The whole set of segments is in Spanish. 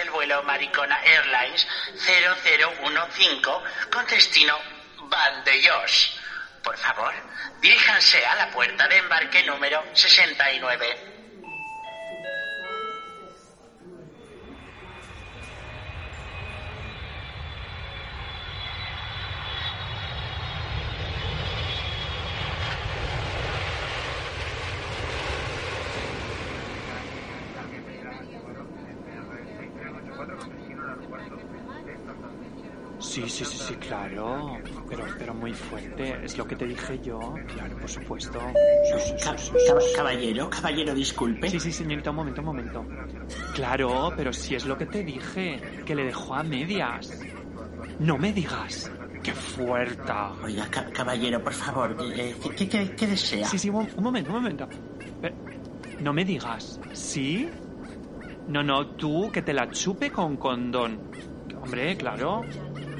del vuelo Maricona Airlines 0015 con destino Vandellós. Por favor, diríjanse a la puerta de embarque número 69. Sí, sí, sí, sí, claro. Pero, pero. Es lo que te dije yo. Claro, por supuesto. Caballero, caballero, disculpe. Sí, sí, señorita, un momento, un momento. Claro, pero si es lo que te dije, que le dejó a medias. No me digas. ¡Qué fuerte! Oiga, ca- caballero, por favor, eh, ¿qué, qué- qué- qué desea? Sí, sí, un, un momento, un momento. Eh, no me digas. ¿Sí? No, no, tú que te la chupe con condón. Hombre, claro.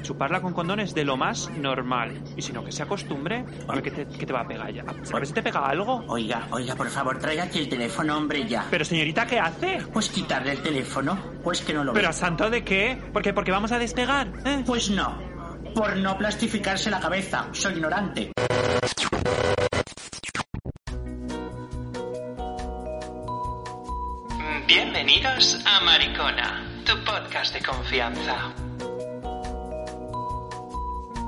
Chuparla con condón es de lo más normal. Y si no, que se acostumbre. Hombre, que te, que te va a pegar ya. A ver si te pega algo. Oiga, oiga, por favor, traiga aquí el teléfono, hombre, ya. Pero señorita, ¿qué hace? Pues quitarle el teléfono, pues que no lo ¿Pero a santo de qué? ¿Por qué? ¿Porque vamos a despegar? ¿eh? Pues no, por no plastificarse la cabeza, soy ignorante. Bienvenidos a Maricona, tu podcast de confianza.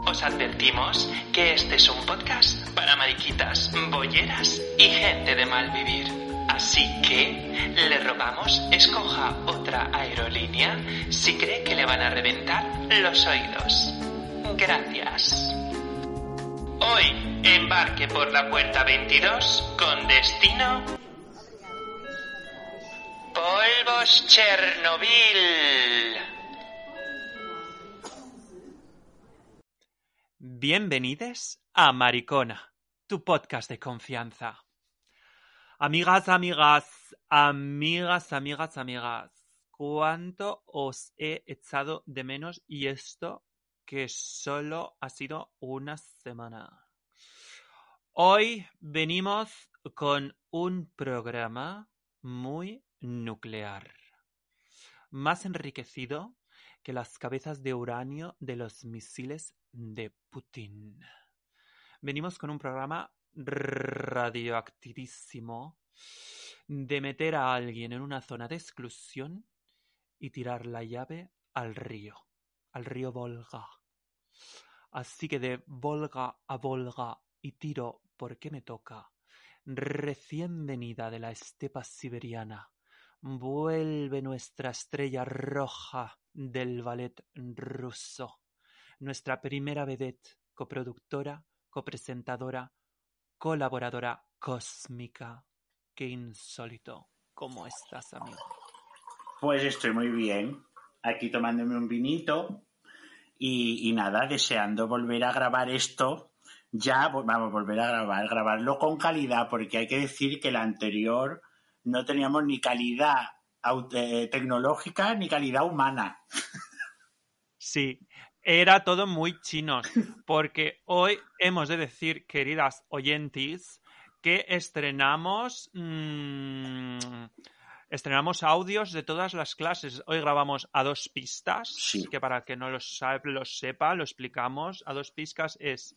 Os advertimos que este es un podcast para mariquitas, bolleras y gente de mal vivir. Así que le rogamos escoja otra aerolínea si cree que le van a reventar los oídos. Gracias. Hoy embarque por la puerta 22 con destino Polvos Chernobyl. Bienvenidos a Maricona, tu podcast de confianza. Amigas, amigas, amigas, amigas, amigas, cuánto os he echado de menos y esto que solo ha sido una semana. Hoy venimos con un programa muy nuclear, más enriquecido que las cabezas de uranio de los misiles de Putin. Venimos con un programa radioactivísimo de meter a alguien en una zona de exclusión y tirar la llave al río, al río Volga. Así que de Volga a Volga y tiro porque me toca, recién venida de la estepa siberiana, vuelve nuestra estrella roja del ballet ruso, nuestra primera vedette, coproductora, copresentadora, colaboradora cósmica. Qué insólito. ¿Cómo estás, amigo? Pues estoy muy bien, aquí tomándome un vinito y, y nada, deseando volver a grabar esto. Ya, vamos, volver a grabar, grabarlo con calidad, porque hay que decir que la anterior no teníamos ni calidad eh, tecnológica ni calidad humana. Sí, era todo muy chinos, porque hoy hemos de decir, queridas oyentes, que estrenamos mm, estrenamos audios de todas las clases. Hoy grabamos a dos pistas, Sí. que para que no lo, sa- lo sepa, lo explicamos. A dos pistas es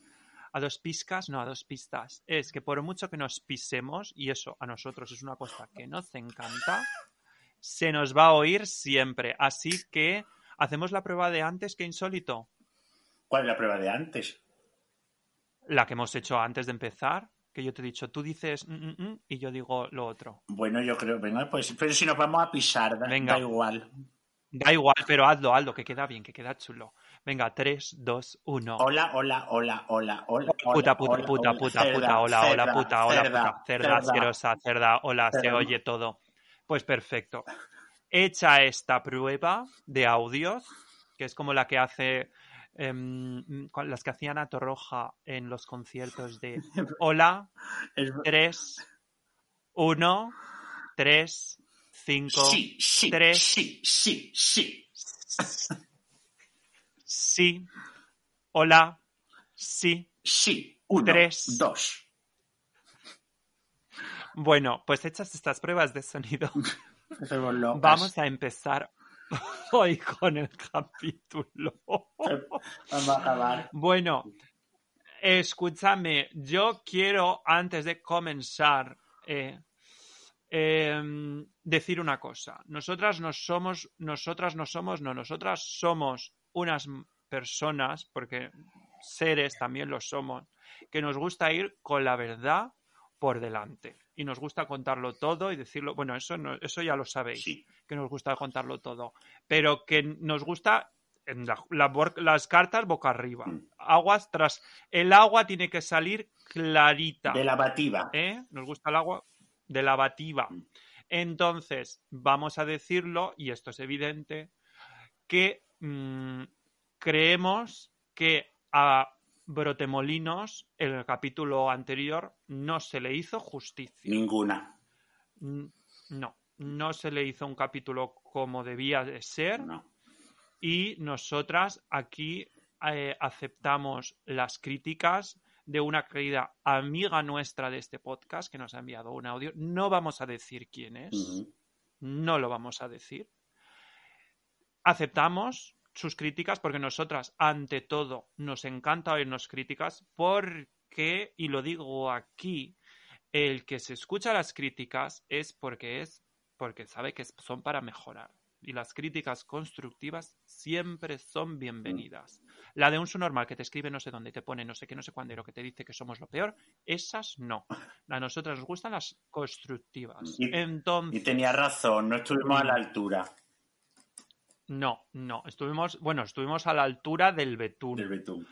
a dos piscas, no, a dos pistas. Es que por mucho que nos pisemos, y eso a nosotros es una cosa que nos encanta, se nos va a oír siempre. Así que hacemos la prueba de antes que insólito. ¿Cuál es la prueba de antes? La que hemos hecho antes de empezar, que yo te he dicho, tú dices "Mm, mm, mm", y yo digo lo otro. Bueno, yo creo, venga, pues, pero si nos vamos a pisar, da, Venga. da igual. Da igual, pero hazlo, hazlo, que queda bien, que queda chulo. Venga, 3, 2, 1. Hola, hola, hola, hola, hola. Puta, hola, puta, hola, puta, hola, puta, cerda, puta, hola, hola, cerda, puta, hola, cerda, puta, cerda cerda. asquerosa, cerda, hola, se oye todo. Pues perfecto. Hecha esta prueba de audios, que es como la que hace, con- las que hacían a Torroja en los conciertos de Hola, Es- 3, 1, 3, 5, Sí, sí, tres. sí, sí, sí. sí, hola, sí. Sí, uno, Tres. dos. Bueno, pues hechas estas pruebas de sonido, Locas. Vamos a empezar hoy con el capítulo. Vamos a acabar. Bueno, escúchame, yo quiero antes de comenzar eh, em, decir una cosa. Nosotras no somos, nosotras no somos, no, nosotras somos unas personas, porque seres también lo somos, que nos gusta ir con la verdad por delante y nos gusta contarlo todo y decirlo, bueno, eso no, eso ya lo sabéis, Sí. que nos gusta contarlo todo, pero que nos gusta en la- la bor- las cartas boca arriba, Mm. aguas tras el agua tiene que salir clarita, De la bativa. ¿eh? Nos gusta el agua de la bativa. Mm. Entonces, vamos a decirlo, y esto es evidente, que mm, creemos que a Brotemolinos, en el capítulo anterior, no se le hizo justicia. Ninguna. No, no se le hizo un capítulo como debía de ser No. y nosotras aquí eh, aceptamos las críticas de una querida amiga nuestra de este podcast que nos ha enviado un audio. No vamos a decir quién es, no lo vamos a decir. Aceptamos sus críticas porque nosotras, ante todo, nos encanta oírnos críticas porque, y lo digo aquí, el que se escucha las críticas es porque es porque sabe que son para mejorar. Y las críticas constructivas siempre son bienvenidas. La de un normal que te escribe no sé dónde, te pone no sé qué, no sé cuándo, que te dice que somos lo peor, esas no. A nosotras nos gustan las constructivas. Y- Entonces, Y tenía razón, no estuvimos a la altura no, no, estuvimos, bueno, estuvimos a la altura del Betún, del Betún.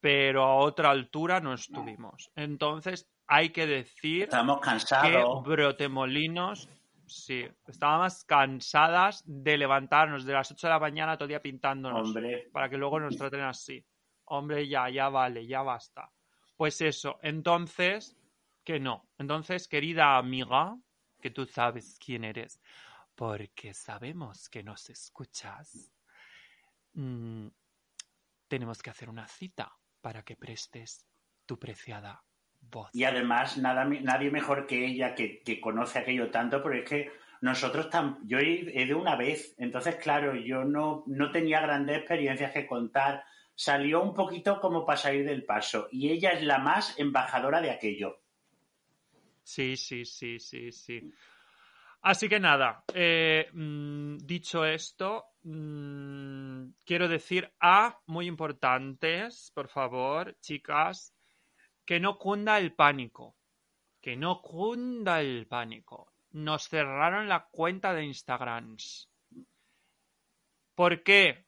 pero a otra altura no estuvimos. Entonces, hay que decir Estábamos que cansados. Brotemolinos, sí, estábamos cansadas de levantarnos de las 8 de la mañana todo día pintándonos Hombre, para que luego nos traten así. Hombre, ya, ya vale, ya basta. Pues eso, entonces, que no. Entonces, querida amiga, que tú sabes quién eres, porque sabemos que nos escuchas, mm, tenemos que hacer una cita para que prestes tu preciada voz. y además nada, nadie mejor que ella que, que conoce aquello tanto, porque es que nosotros yo he, he de una vez, entonces claro, yo no, no tenía grandes experiencias que contar, salió un poquito como para salir del paso, y ella es la más embajadora de aquello. Sí, sí, sí, sí, sí. Así que nada, eh, mm, dicho esto, mm, quiero decir a muy importantes, por favor, chicas, que no cunda el pánico. Que no cunda el pánico. Nos cerraron la cuenta de Instagram. ¿Por qué?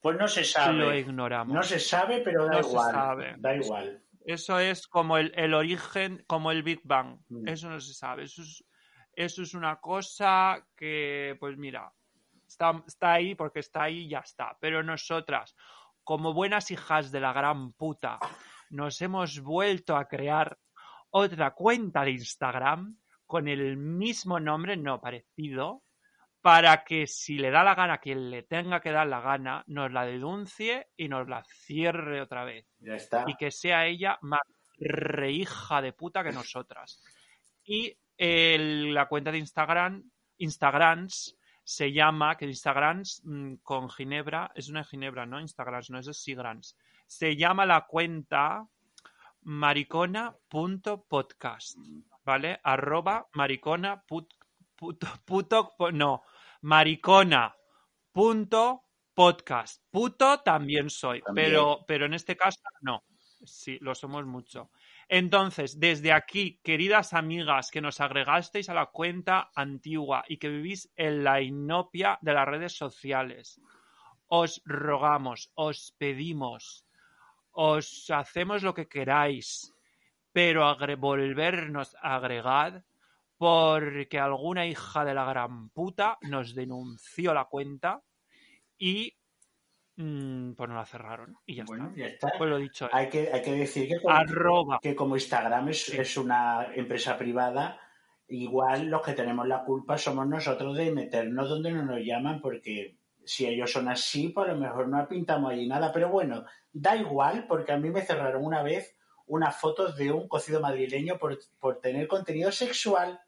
Pues no se Lo sabe, ignoramos. no se sabe, pero da No se igual, sabe. da igual. Eso es como el, el origen, como el Big Bang. Mm. Eso no se sabe. Eso es, eso es una cosa que, pues mira, está, está ahí porque está ahí y ya está. Pero nosotras, como buenas hijas de la gran puta, nos hemos vuelto a crear otra cuenta de Instagram con el mismo nombre, no parecido, para que si le da la gana a quien le tenga que dar la gana, nos la denuncie y nos la cierre otra vez Ya está. y que sea ella más rehija de puta que nosotras. Y el- la cuenta de Instagram, Instagrams, se llama, que Instagrams mm, con Ginebra, es una Ginebra, ¿no? Instagrams, no es de Sigrams. Se llama la cuenta maricona.podcast, ¿vale? Arroba maricona put- puto, puto, no, maricona punto podcast. Puto también soy, También. pero pero en este caso no. Sí, lo somos mucho. Entonces, desde aquí, queridas amigas que nos agregasteis a la cuenta antigua y que vivís en la inopia de las redes sociales, os rogamos, os pedimos, os hacemos lo que queráis, pero volvernos a agregar porque alguna hija de la gran puta nos denunció la cuenta y mm, pues nos la cerraron y ya Bueno, está. ya está. Pues lo dicho, Hay que, hay que decir que como, arroba que como Instagram es, Sí. es una empresa privada, igual los que tenemos la culpa somos nosotros de meternos donde no nos llaman, porque si ellos son así, pues a lo mejor no pintamos allí nada. Pero bueno, da igual, porque a mí me cerraron una vez unas fotos de un cocido madrileño por, por tener contenido sexual.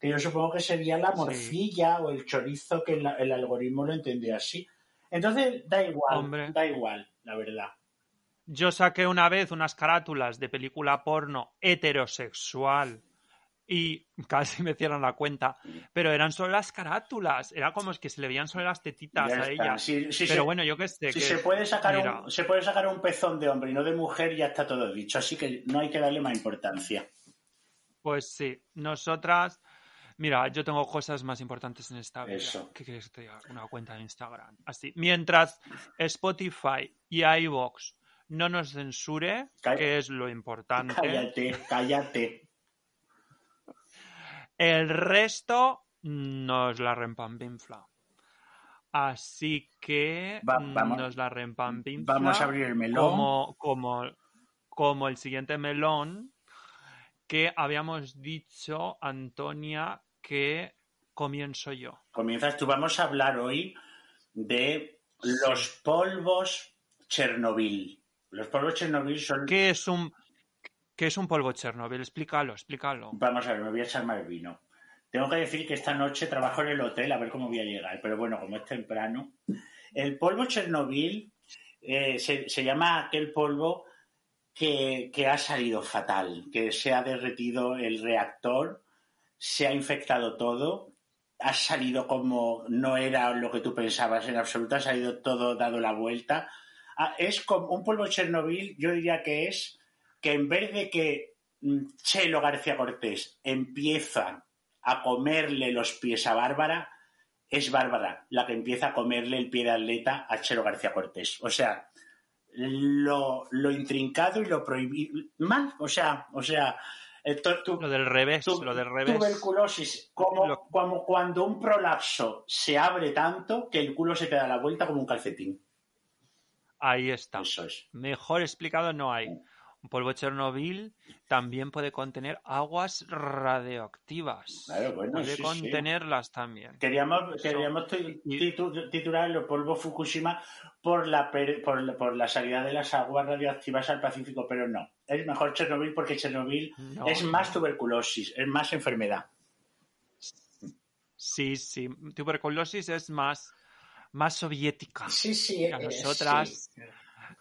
que yo supongo que sería la morcilla o el chorizo que el, el algoritmo lo entendía así. Entonces, da igual, Hombre. da igual, la verdad. Yo saqué una vez unas carátulas de película porno heterosexual y casi me cierran la cuenta, pero eran solo las carátulas, era como es que se le veían solo las tetitas Ya a ella. Si, si Pero se, bueno, yo qué sé. si que- se puede sacar mira, un, se puede sacar un pezón de hombre y no de mujer, ya está todo dicho. Así que no hay que darle más importancia. Pues sí, nosotras. Mira, yo tengo cosas más importantes en esta vida. Eso. ¿Qué quieres que te diga? Una cuenta de Instagram. Así. Mientras Spotify y iVoox no nos censure, que es lo importante, Cállate, cállate. el resto nos la rempampinfla. Así que Va- vamos- nos la rempampinfla. Vamos a abrir el melón. como, como, como el siguiente melón que habíamos dicho, Antonia, que comienzo yo. Comienzas tú. Vamos a hablar hoy de los polvos Chernobyl. Los polvos Chernobyl son... ¿Qué es un, qué es un polvo Chernobyl? Explícalo, explícalo. Vamos a ver, me voy a echar más vino. Tengo que decir que esta noche trabajo en el hotel a ver cómo voy a llegar, pero bueno, como es temprano. El polvo Chernobyl eh, se, se llama aquel polvo que, que ha salido fatal, que se ha derretido el reactor, se ha infectado todo, ha salido como no era lo que tú pensabas en absoluto, ha salido todo dado la vuelta. Ah, Es como un polvo Chernobyl, yo diría que es que en vez de que mm, Chelo García Cortés empieza a comerle los pies a Bárbara, es Bárbara la que empieza a comerle el pie de atleta a Chelo García Cortés. O sea, lo, lo intrincado y lo prohibido. Mal, o sea, o sea, tu- Lo del revés, tu- lo del revés. tuberculosis, como, Lo- como cuando un prolapso se abre tanto que el culo se te da la vuelta como un calcetín. Ahí está. Eso es. Mejor explicado no hay. Un polvo Chernobyl también puede contener aguas radioactivas. Claro, bueno, puede sí, sí. contenerlas también. Queríamos, queríamos titular el polvo Fukushima por la, por, la- por la salida de las aguas radioactivas al Pacífico, pero no. Es mejor Chernobyl porque Chernobyl No, es más tuberculosis, es más enfermedad. Sí, sí. Tuberculosis es más, más soviética. Sí, sí. A eh, nosotras, sí.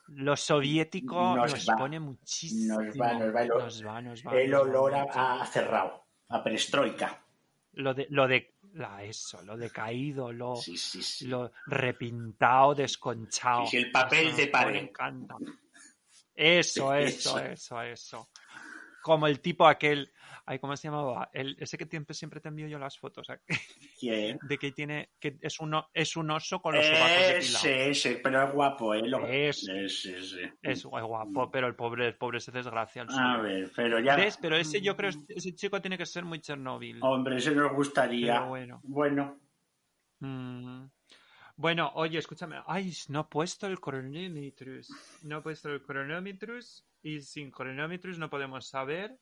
Lo soviético Nos nos, va. pone muchísimo. Nos va, nos va el nos va, nos va, El olor a, cerrado, a perestroika. Lo de, lo de la, eso, lo decaído, lo, Sí, sí, sí. lo repintado, desconchado. Sí, el papel Eso de pared. pone encanta. Eso, eso. eso, eso. Como el tipo aquel, ay, ¿cómo se llamaba? El, ese que siempre, siempre te envío yo las fotos, ¿eh? ¿Quién? de que tiene, que es un, es un oso con los sobacos depilados. Ese, ese, pero es guapo, ¿eh? Lo-. Ese, ese. Es guay, guapo, pero el pobre, el pobre se desgracia. el A ver, pero ya. ¿Ves? Pero ese yo creo, ese chico tiene que ser muy Chernobyl. Hombre, ese nos gustaría. Pero bueno. Bueno, Mm. Bueno, oye, escúchame. Ay, no he puesto el cronómetros. No he puesto el cronómetros y sin cronómetros no podemos saber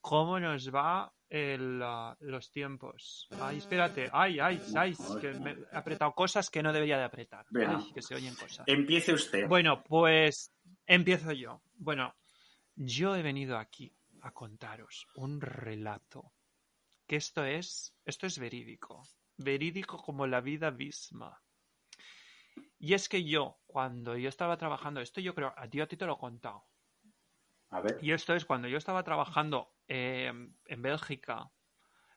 cómo nos va el, los tiempos. Ay, espérate. Ay, ay, ay, que me he apretado cosas que no debería de apretar. Ay, que se oyen cosas. empiece usted. Bueno, pues empiezo yo. Bueno, yo he venido aquí a contaros un relato. Que esto es, esto es verídico. Verídico como la vida misma. Y es que yo, cuando yo estaba trabajando, esto yo creo, a ti, a ti te lo he contado. A ver. Y esto es cuando yo estaba trabajando eh, en Bélgica.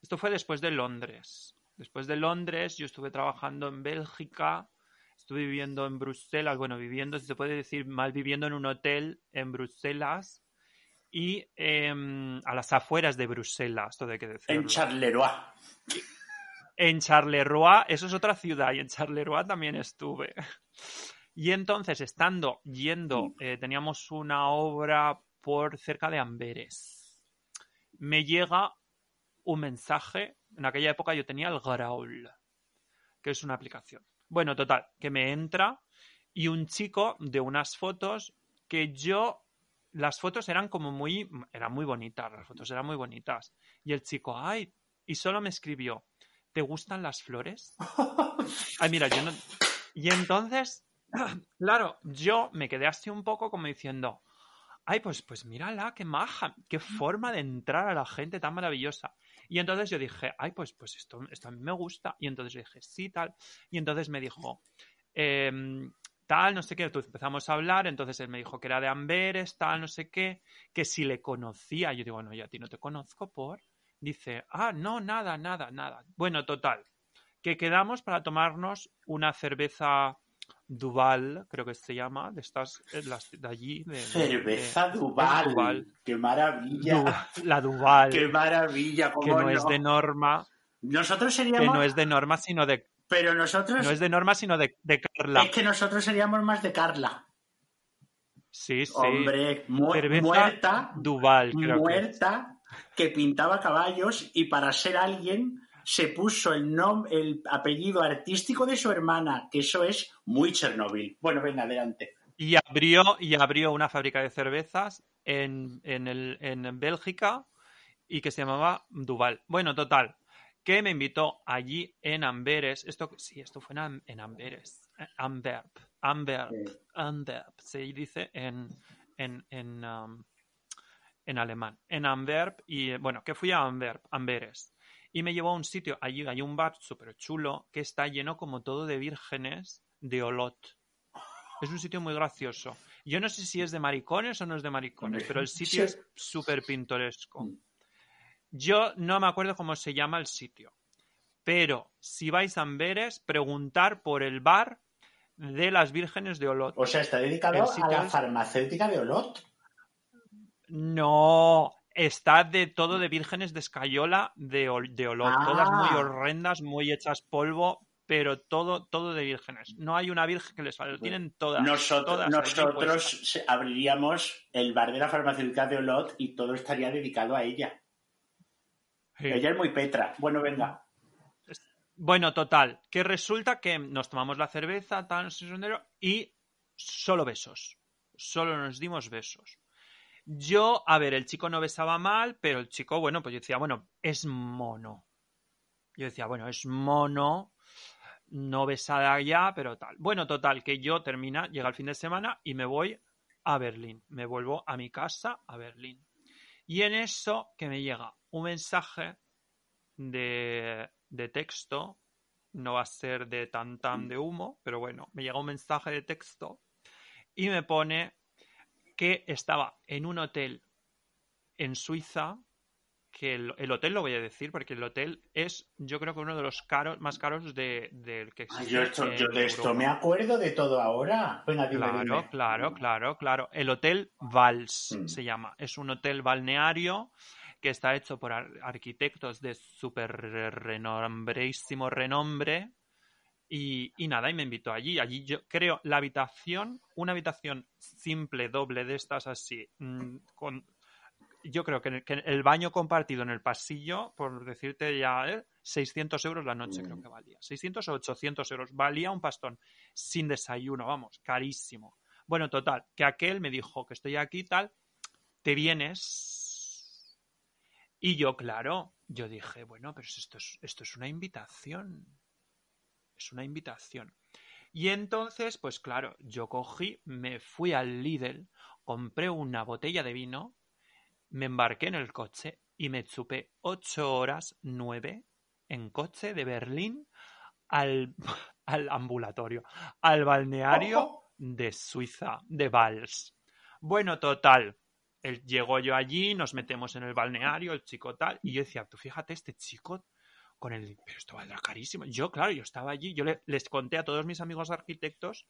Esto fue después de Londres. Después de Londres, yo estuve trabajando en Bélgica. Estuve viviendo en Bruselas. Bueno, viviendo, si se puede decir mal, viviendo en un hotel en Bruselas. Y em, a las afueras de Bruselas, todo hay que decirlo. En Charleroi. En Charleroi, eso es otra ciudad, y en Charleroi también estuve. Y entonces, estando yendo, eh, teníamos una obra por cerca de Amberes. Me llega un mensaje. En aquella época yo tenía el Graul, que es una aplicación. Bueno, total, que me entra y un chico de unas fotos que yo. Las fotos eran como muy. Eran muy bonitas, las fotos eran muy bonitas. Y el chico, ay, y solo me escribió, ¿te gustan las flores? Ay, mira, yo no... Y entonces, claro, yo me quedé así un poco como diciendo, ay, pues, pues mírala, qué maja, qué forma de entrar a la gente tan maravillosa. Y entonces yo dije, ay, pues, pues esto, esto a mí me gusta. Y entonces yo dije, sí, tal. Y entonces me dijo, em, tal, no sé qué. Entonces empezamos a hablar. Entonces él me dijo que era de Amberes, tal, no sé qué. Que si le conocía. Yo digo, bueno, yo a ti no te conozco por. Dice, ah, no, nada, nada, nada. Bueno, total. Que quedamos para tomarnos una cerveza Duval, creo que se llama, de estas, eh, las de allí. De, Cerveza de- Duval. Duval. ¡Qué maravilla! Du- la Duval, ¡Qué maravilla! que ¿Cómo no es de norma, Nosotros que seríamos... no es de norma, sino de, Pero nosotros... no es de norma, sino de, de Carla. Es que nosotros seríamos más de Carla. Sí, sí. Hombre, mu- Cerveza muerta, Duval, creo que. muerta, que pintaba caballos y para ser alguien se puso el, nom el apellido artístico de su hermana, que eso es muy Chernobyl. Bueno, venga, adelante. Y abrió, y abrió una fábrica de cervezas en, en, el, en Bélgica y que se llamaba Duval. Bueno, total, que me invitó allí en Amberes. Esto, sí, esto fue en, en Amberes. Amberp. Amberp. Antwerp, se dice en, en, en, um, en alemán. En Antwerp, y bueno, que fui a Antwerp, Amberes. Y me llevó a un sitio, allí hay un bar súper chulo que está lleno como todo de vírgenes de Olot. Es un sitio muy gracioso. Yo no sé si es de maricones o no es de maricones, pero el sitio es súper pintoresco. Mm. Yo no me acuerdo cómo se llama el sitio, pero si vais a Amberes, preguntar por el bar de las vírgenes de Olot. O sea, está dedicado a la farmacéutica de Olot. No, está de todo de vírgenes de escayola de, ol- de olor, Ah. todas muy horrendas, muy hechas polvo, pero todo, todo de vírgenes. No hay una virgen que les falte, lo tienen todas. Nosotros, todas nosotros abriríamos el bar de la farmacéutica de Olot y todo estaría dedicado a ella. Sí. Ella es muy Petra. Bueno, venga. Bueno, total, que resulta que nos tomamos la cerveza, sondero, y solo besos. Solo nos dimos besos. Yo, a ver, el chico no besaba mal, pero el chico, bueno, pues yo decía, bueno, es mono. Yo decía, bueno, es mono, no besada ya, pero tal. Bueno, total, que yo termina, llega el fin de semana y me voy a Berlín. Me vuelvo a mi casa a Berlín. Y en eso que me llega un mensaje de, de texto, no va a ser de tan tan de humo, pero bueno, me llega un mensaje de texto y me pone que estaba en un hotel en Suiza, que el, el hotel lo voy a decir porque el hotel es yo creo que uno de los caros más caros de, del que Ay, existe. yo, esto- yo de esto Europa. me acuerdo de todo ahora. Venga, dime, Claro, dime. claro, claro, claro. El Hotel Vals Mm. se llama. Es un hotel balneario que está hecho por ar- arquitectos de súper renombrísimo renombre. Y, y nada, y me invitó allí. Allí yo creo la habitación, una habitación simple, doble de estas así, mm, con yo creo que, en el, que el baño compartido en el pasillo, por decirte ya, ¿eh? 600 euros la noche creo Mm. que valía. 600 o 800 euros. Valía un pastón. Sin desayuno, vamos, carísimo. Bueno, total, que aquel me dijo que estoy aquí y tal, te vienes. Y yo, claro, yo dije, bueno, pero esto es, esto es una invitación. Es una invitación. Y entonces, pues claro, yo cogí, me fui al Lidl, compré una botella de vino, me embarqué en el coche y me chupé ocho horas, nueve, en coche de Berlín al, al ambulatorio, al balneario Ojo. de Suiza, de Vals. Bueno, total. Llegó yo allí, nos metemos en el balneario, el chico tal, y yo decía, tú fíjate, este chico con el... Pero esto valdrá carísimo. Yo, claro, yo estaba allí, yo le- les conté a todos mis amigos arquitectos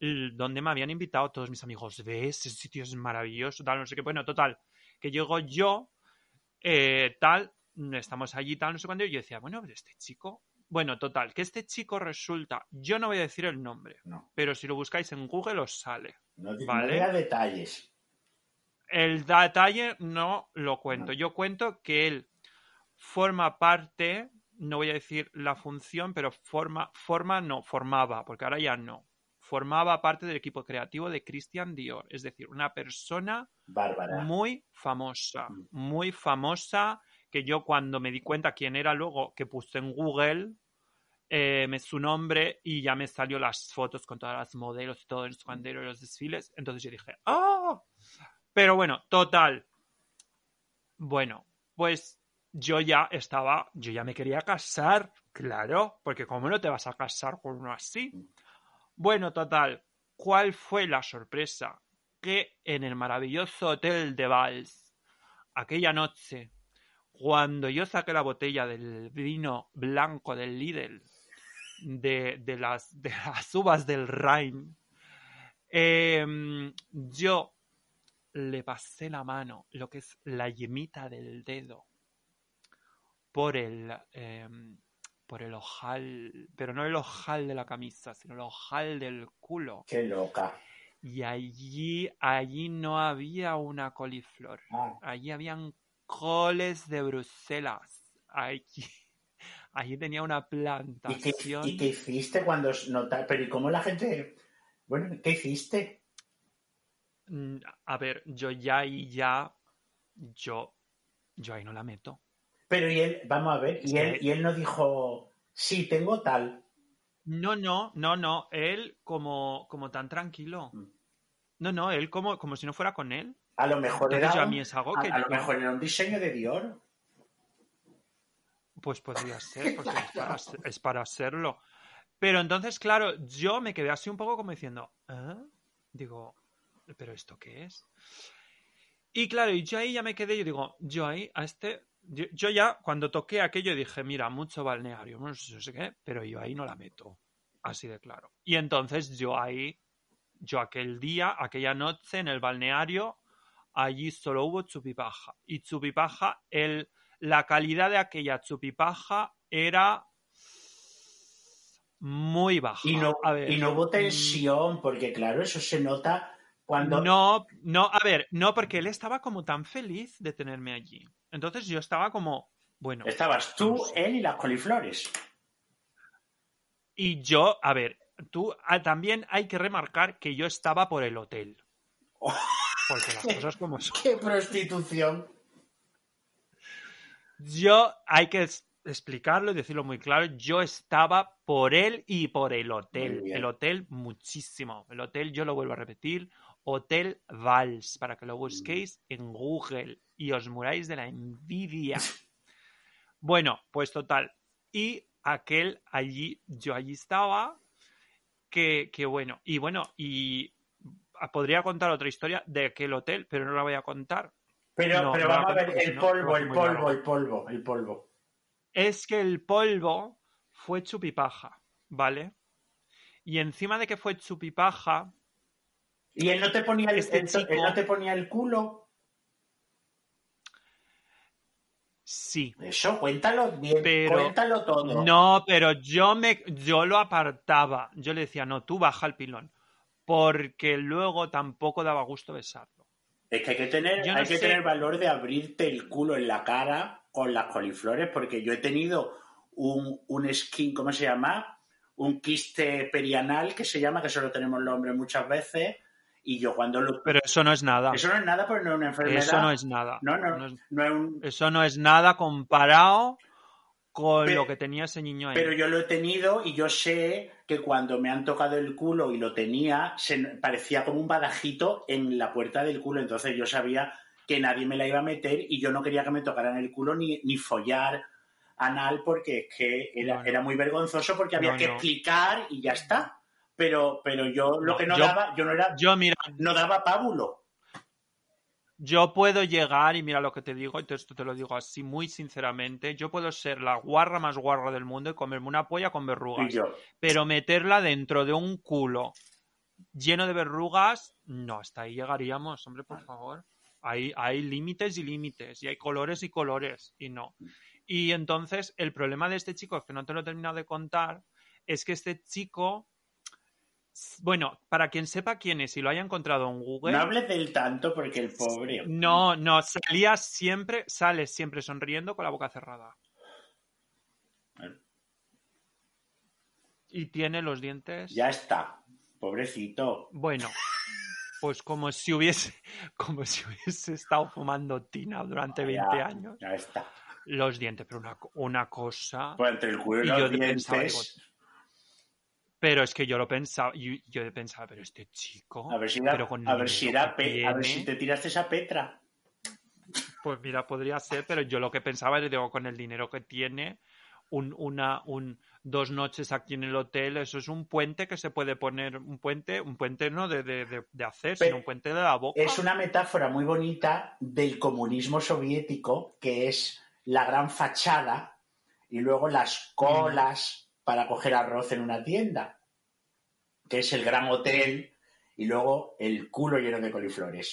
donde me habían invitado todos mis amigos. ¿Ves? Ese sitio es maravilloso, tal, no sé qué. Bueno, total, que llego yo, eh, tal, estamos allí, tal, no sé cuándo, y yo decía, bueno, pero este chico... Bueno, total, que este chico resulta, yo no voy a decir el nombre, No, pero si lo buscáis en Google os sale. no, Vale. no detalles. El detalle no lo cuento. No. Yo cuento que él forma parte, no voy a decir la función, pero forma, forma no, formaba, porque ahora ya no. Formaba parte del equipo creativo de Christian Dior, es decir, una persona Bárbara. muy famosa, Mm. muy famosa, que yo cuando me di cuenta quién era luego, que puse en Google eh, me- su nombre y ya me salió las fotos con todas las modelos y todos los cuando los desfiles, entonces yo dije, ¡ah! Pero bueno, total. Bueno, pues yo ya estaba, yo ya me quería casar, claro, porque ¿cómo no te vas a casar con uno así? Bueno, total, ¿cuál fue la sorpresa? Que en el maravilloso hotel de Valls, aquella noche, cuando yo saqué la botella del vino blanco del Lidl, de, de las, de las uvas del Rhein, em, yo le pasé la mano, lo que es la yemita del dedo, por el, em, por el ojal, pero no el ojal de la camisa, sino el ojal del culo. Qué loca. Y allí, allí no había una coliflor. Ah. Allí habían coles de Bruselas. Allí, allí tenía una ¿Y qué, plantación. y qué hiciste cuando notaste? Pero ¿y cómo la gente...? Bueno, ¿qué hiciste? Mm, A ver, yo ya ahí ya, yo, yo ahí no la meto. Pero y él, vamos a ver, y él, y él no dijo, sí, tengo tal. No, no, no, no. Él como, como tan tranquilo. Mm. No, no, él como, como si no fuera con él. A lo mejor Entonces era yo a un- mí es algo que a lo yo- mejor era un diseño de Dior. Pues podría ser, porque es para, se- es para hacerlo. Pero entonces, claro, yo me quedé así un poco como diciendo, ¿eh? Digo, ¿pero esto qué es? Y claro, y yo ahí ya me quedé, yo digo, yo ahí, a este, yo, yo ya cuando toqué aquello dije, mira, mucho balneario, no sé, no sé qué, pero yo ahí no la meto, así de claro. Y entonces yo ahí, yo aquel día, aquella noche en el balneario, allí solo hubo chupipaja. Y chupipaja, el, la calidad de aquella chupipaja era muy baja. Y no, ver, y no hubo tensión, porque claro, eso se nota cuando... No, no, a ver, no, porque él estaba como tan feliz de tenerme allí. Entonces yo estaba como, bueno, Estabas tú, él y las coliflores. y yo, a ver, tú ah, también hay que remarcar que yo estaba por el hotel. Porque las cosas como son. ¡Qué prostitución! Yo hay que explicarlo y decirlo muy claro. Yo estaba por él y por el hotel. El hotel muchísimo. El hotel, yo lo vuelvo a repetir, Hotel Vals, para que lo busquéis en Google y os muráis de la envidia. Bueno, pues total. Y aquel allí, yo allí estaba, que, que bueno, y bueno, y podría contar otra historia de aquel hotel, pero no la voy a contar. Pero, No, pero no vamos a ver, el no, polvo, el polvo, el polvo, el polvo. es que el polvo fue chupipaja, ¿vale? Y encima de que fue chupipaja, Y él no te ponía el, Este chico- él no te ponía el culo. Sí. Eso, cuéntalo bien, Pero- cuéntalo todo. No, pero yo me yo lo apartaba. Yo le decía, no, tú baja el pilón. Porque luego tampoco daba gusto besarlo. Es que hay que tener, no hay que tener valor de abrirte el culo en la cara con las coliflores, porque yo he tenido un, un skin, ¿cómo se llama? Un quiste perianal que se llama, que eso lo tenemos los hombres muchas veces, y yo cuando lo... Pero eso no es nada. Eso no es nada, pero no es una enfermedad. Eso no es nada. No, no, No es- no es un... eso no es nada comparado con Pero- lo que tenía ese niño ahí. Pero yo lo he tenido y yo sé que cuando me han tocado el culo y lo tenía, se parecía como un badajito en la puerta del culo. Entonces yo sabía que nadie me la iba a meter y yo no quería que me tocaran el culo ni, ni follar anal porque es que era, No, no. era muy vergonzoso porque había No, que explicar y ya está. Pero, pero yo lo que no yo- daba, yo no era, Yo, mira, no daba pábulo. Yo puedo llegar, y mira lo que te digo, y esto te lo digo así muy sinceramente, yo puedo ser la guarra más guarra del mundo y comerme una polla con verrugas, pero meterla dentro de un culo lleno de verrugas, no, hasta ahí llegaríamos, hombre, por favor. Hay, hay límites y límites, y hay colores y colores, y no. Y entonces, el problema de este chico, que no te lo he terminado de contar, es que este chico, bueno, para quien sepa quién es y lo haya encontrado en Google, no hables del tanto porque el pobre. no, no, salía siempre, sale siempre sonriendo con la boca cerrada. Bueno. Y tiene los dientes. Ya está, pobrecito. Bueno, pues como si hubiese, como si hubiese estado fumando tina durante 20 Ya, años. Ya está. Los dientes, pero una, una cosa. Pues entre el culo y, los yo de pensaba, dientes. Pero es que yo lo pensaba, yo, yo pensaba, pero este chico, A ver si era, pero con a ver si pe- a ver si te tiraste esa petra. Pues mira, podría ser, pero yo lo que pensaba era, digo, con el dinero que tiene, un, una, un, dos noches aquí en el hotel, eso es un puente que se puede poner, un puente, un puente no de, de, de, de hacer, Pero sino un puente de la boca. Es una metáfora muy bonita del comunismo soviético, que es la gran fachada y luego las colas para coger arroz en una tienda, que es el gran hotel y luego el culo lleno de coliflores.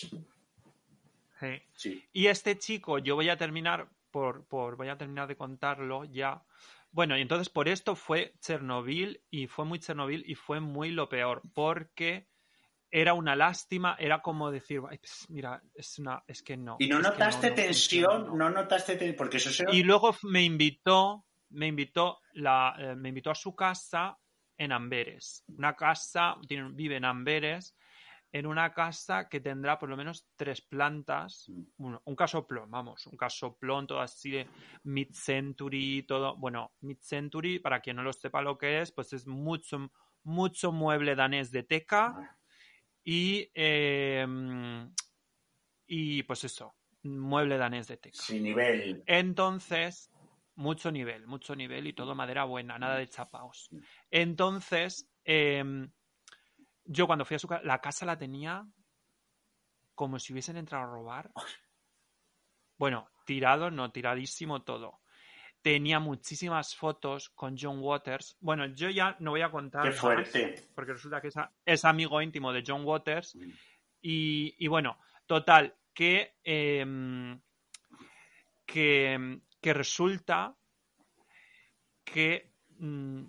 Sí. Sí. Y este chico, yo voy a terminar por, por voy a terminar de contarlo ya. Bueno, y entonces por esto fue Chernobyl y fue muy Chernobyl y fue muy lo peor, porque era una lástima, era como decir, "Ay, pues, mira, es una, es que no. Y no notaste no tensión, no notaste tensión, porque eso se... Y luego me invitó, me invitó, la, eh, me invitó a su casa en Amberes. Una casa, vive en Amberes, en una casa que tendrá por lo menos tres plantas. Mm. Bueno, un casoplón, vamos, un casoplón, todo así de mid-century, todo. Bueno, mid-century, para quien no lo sepa lo que es, pues es mucho, mucho mueble danés de teca. Y, eh, y pues eso, mueble danés de teca. Sin nivel. Entonces, mucho nivel, mucho nivel y todo madera buena, nada de chapaos. Entonces, em, yo cuando fui a su casa, la casa la tenía como si hubiesen entrado a robar. Bueno, tirado, no, tiradísimo todo. Tenía muchísimas fotos con John Waters. Bueno, yo ya no voy a contar Qué más, fuerte. porque resulta que es, amigo íntimo de John Waters. Y, y bueno, total, que, em, que, que resulta que mm,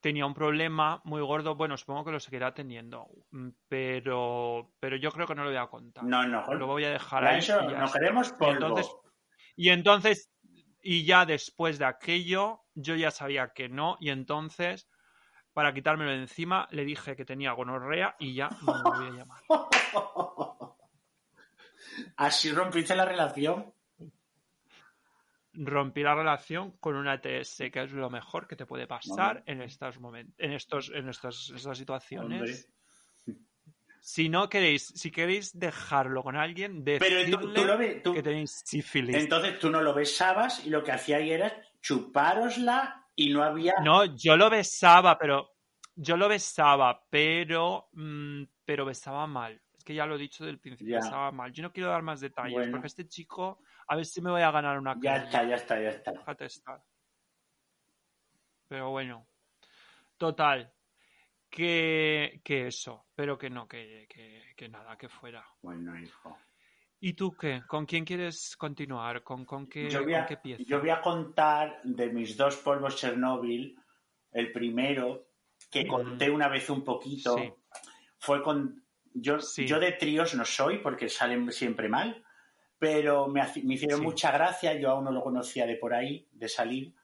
tenía un problema muy gordo. Bueno, supongo que lo seguirá teniendo, mm, pero, pero yo creo que no lo voy a contar. No, no. Lo voy a dejar ahí. eso y ya no está. queremos polvo. entonces- Y entonces, y ya después de aquello, yo ya sabía que no, y entonces, para quitármelo de encima, le dije que tenía gonorrea y ya no me lo voy a llamar. Así rompiste la relación. Rompí la relación con una ETS, que es lo mejor que te puede pasar Hombre. en estos momentos, en estos, en estos, estas situaciones. Hombre. Si no queréis, si queréis dejarlo con alguien, Pero tú, tú lo ves, tú- que tenéis sífilis. entonces tú no lo besabas y lo que hacía ahí era chupárosla y no había... No, yo lo besaba, pero yo lo besaba, pero mm, pero besaba mal. Es que ya lo he dicho del principio, Ya. besaba mal. Yo no quiero dar más detalles, Bueno. porque este chico, a ver si me voy a ganar una Ya querella. está, ya está, ya está. Déjate estar. Pero bueno. Total. Que, que eso. Pero que no, que, que, que nada, que fuera. Bueno, hijo. ¿Y tú qué? ¿Con quién quieres continuar? ¿Con, con, qué, Yo voy, con a, qué pieza? yo voy a contar de mis dos polvos Chernóbil. El primero, que conté una vez un poquito, Sí. fue con... Yo, Sí. yo de tríos no soy porque salen siempre mal, pero me, hicieron Sí. mucha gracia. Yo aún no lo conocía de por ahí, de salir,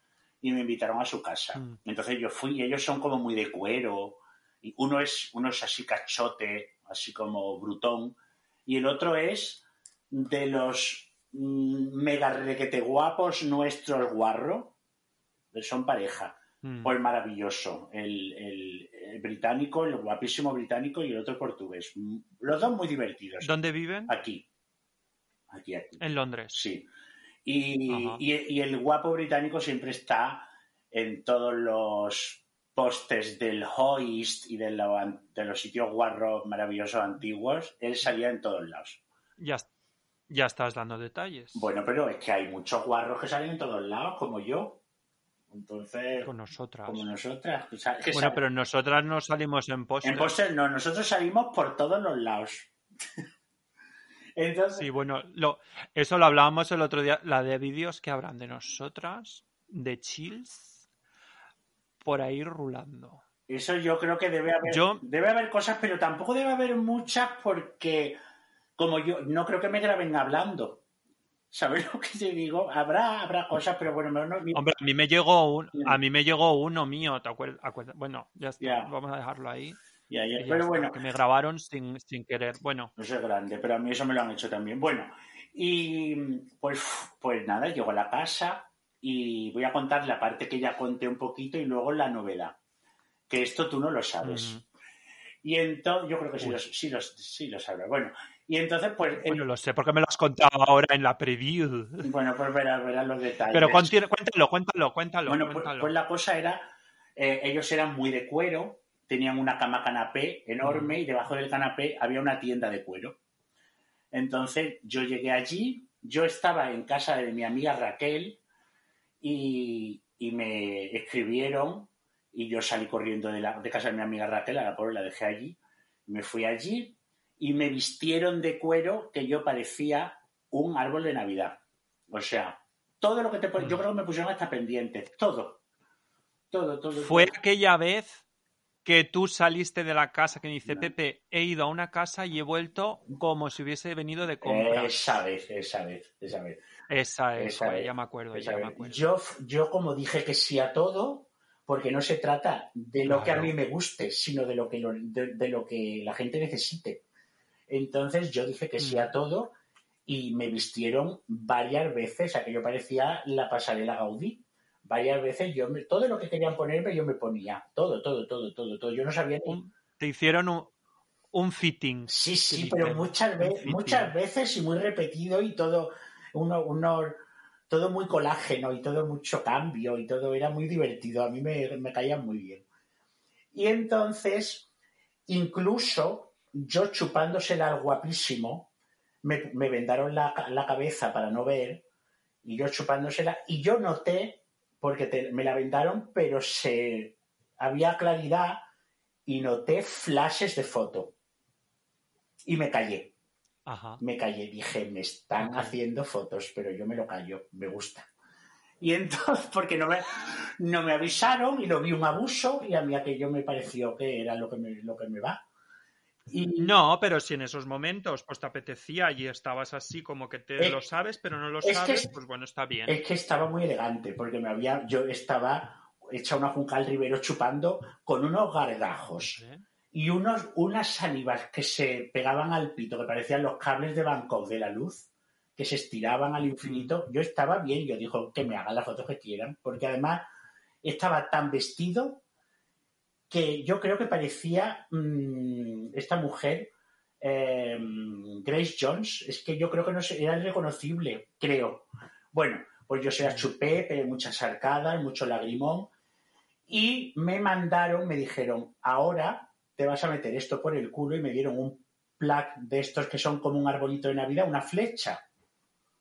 y me invitaron a su casa. Mm. Entonces yo fui y ellos son como muy de cuero. Y uno es, uno es así cachote, así como brutón, y el otro es de los mm, mega requete guapos nuestros guarro. Son pareja. Mm. Pues maravilloso. El, el- el británico, el guapísimo británico y el otro portugués. Mm, Los dos muy divertidos. ¿Dónde viven? Aquí. Aquí, aquí. En Londres. Sí. Y, y- y el guapo británico siempre está en todos los postes del Hoist y de, lo- de los sitios guarros maravillosos antiguos. Él salía en todos lados. Ya, ya estás dando detalles. Bueno, pero es que hay muchos guarros que salen en todos lados, como yo. Entonces, Con nosotras. como nosotras. Que Bueno, pero nosotras no salimos en póster. En póster no, nosotros salimos por todos los lados. Entonces, Sí, bueno, lo, eso lo hablábamos el otro día, la de vídeos que habrán de nosotras, de chills, por ahí rulando. Eso yo creo que debe haber, Yo- debe haber cosas, pero tampoco debe haber muchas porque como yo no creo que me graben hablando. ¿Sabes lo que te digo? Habrá, habrá cosas, pero bueno, no, no- Hombre, a mí me llegó un, a mí me llegó uno mío, ¿te acuer- acuerdas? Bueno, ya está, vamos a dejarlo ahí. Y pero está, bueno, que me grabaron sin, sin querer. Bueno, no soy grande, pero a mí eso me lo han hecho también. Bueno, y pues, pues nada, llego a la casa y voy a contar la parte que ya conté un poquito y luego la novedad. Que esto tú no lo sabes. Y entonces, yo creo que sí Uy. lo, sí, lo, sí lo sabrá. Bueno, Y entonces, pues... Bueno, lo sé porque me lo has contado ahora en la preview. bueno, pues verás, verás los detalles. Pero cuéntalo, cuéntalo, cuéntalo. Bueno, pues, pues la cosa era, eh, ellos eran muy de cuero, tenían una cama canapé enorme y debajo del canapé había una tienda de cuero. Entonces yo llegué allí, yo estaba en casa de mi amiga Raquel y, y me escribieron y yo salí corriendo de, la, de casa de mi amiga Raquel, a la pobre la dejé allí, me fui allí y me vistieron de cuero que yo parecía un árbol de Navidad. O sea, todo lo que te yo Mm. creo que me pusieron hasta pendientes, todo. Todo, todo. Fue todo. aquella vez que tú saliste de la casa que me dice. Pepe, he ido a una casa y he vuelto como si hubiese venido de compras. Esa vez, esa vez, esa vez. Esa es, esa joder, vez, ya me acuerdo, ya me acuerdo. Yo, yo como dije que sí a todo, porque no se trata de lo que a mí me guste, sino de lo que, lo- de, de lo que la gente necesite. Entonces yo dije que sí Mm. a todo y me vistieron varias veces, a que yo parecía la pasarela Gaudí. Varias veces yo me- todo lo que querían ponerme yo me ponía, todo, todo, todo, todo, todo. Yo no sabía ni, te hicieron un, un fitting. Sí, sí, pero muchas, ve- un fitting. muchas veces y muy repetido y todo, uno, uno, todo muy colágeno y todo mucho cambio y todo era muy divertido. A mí me, me caía muy bien. Y entonces, incluso yo chupándosela al guapísimo, me, me vendaron la, la cabeza para no ver y yo chupándosela y yo noté, porque te- me la vendaron, pero se había claridad y noté flashes de foto. Y me callé, Ajá. me callé. Dije, me están haciendo fotos, pero yo me lo callo, me gusta. Y entonces, porque no me, no me avisaron y lo vi un abuso y a mí aquello me pareció que era lo que me, lo que me va. Y No, pero si en esos momentos pues te apetecía y estabas así como que te Es- lo sabes, pero no lo que sabes, es- pues bueno, está bien. es que estaba muy elegante, porque me había, yo estaba hecha una juncal ribero chupando con unos gargajos. ¿Eh? y unos, unas salivas que se pegaban al pito, que parecían los cables de Bangkok de la luz, que se estiraban al infinito. Yo estaba bien, yo dijo que me hagan las fotos que quieran, porque además estaba tan vestido que yo creo que parecía mm, esta mujer, eh, Grace Jones, es que yo creo que no era irreconocible, creo. Bueno, pues yo se las chupé, pegué muchas arcadas, mucho lagrimón, y me mandaron, me dijeron, ahora te vas a meter esto por el culo y me dieron un plaque de estos que son como un arbolito de Navidad, una flecha.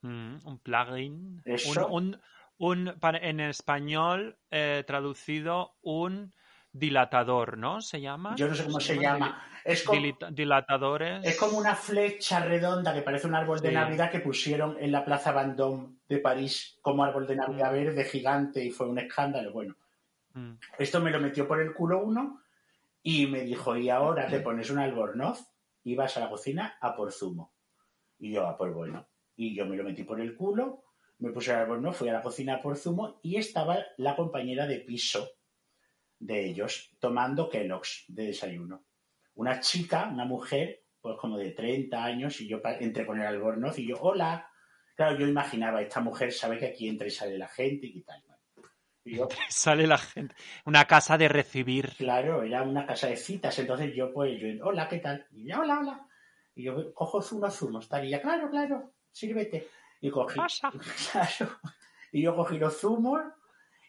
Mm, un plugin. Eso. Un, un, en español eh, traducido un dilatador, ¿no? ¿Se llama? Yo no sé cómo se llama. Es como, dilatadores. es como una flecha redonda que parece un árbol de Sí. Navidad que pusieron en la Plaza Vendôme de París como árbol de Navidad Mm. verde gigante y fue un escándalo. Bueno, Mm. esto me lo metió por el culo uno y me dijo, y ahora te pones un albornoz y vas a la cocina a por zumo. Y yo, ah, pues bueno. Y yo me lo metí por el culo, me puse el albornoz, fui a la cocina a por zumo y estaba la compañera de piso de ellos tomando Kellogg's de desayuno. Una chica, una mujer, pues como de 30 años, y yo entré con el albornoz y yo, hola. Claro, yo imaginaba, esta mujer sabe que aquí entra y sale la gente y tal. Y yo, Sale la gente. Una casa de recibir. Claro, era una casa de citas, entonces yo pues, yo, hola, ¿qué tal? Y ella, hola, hola. Y yo cojo unos zumos, tal, y ella, claro, claro, sírvete. Y cogí, Pasa. claro, y yo cogí los zumos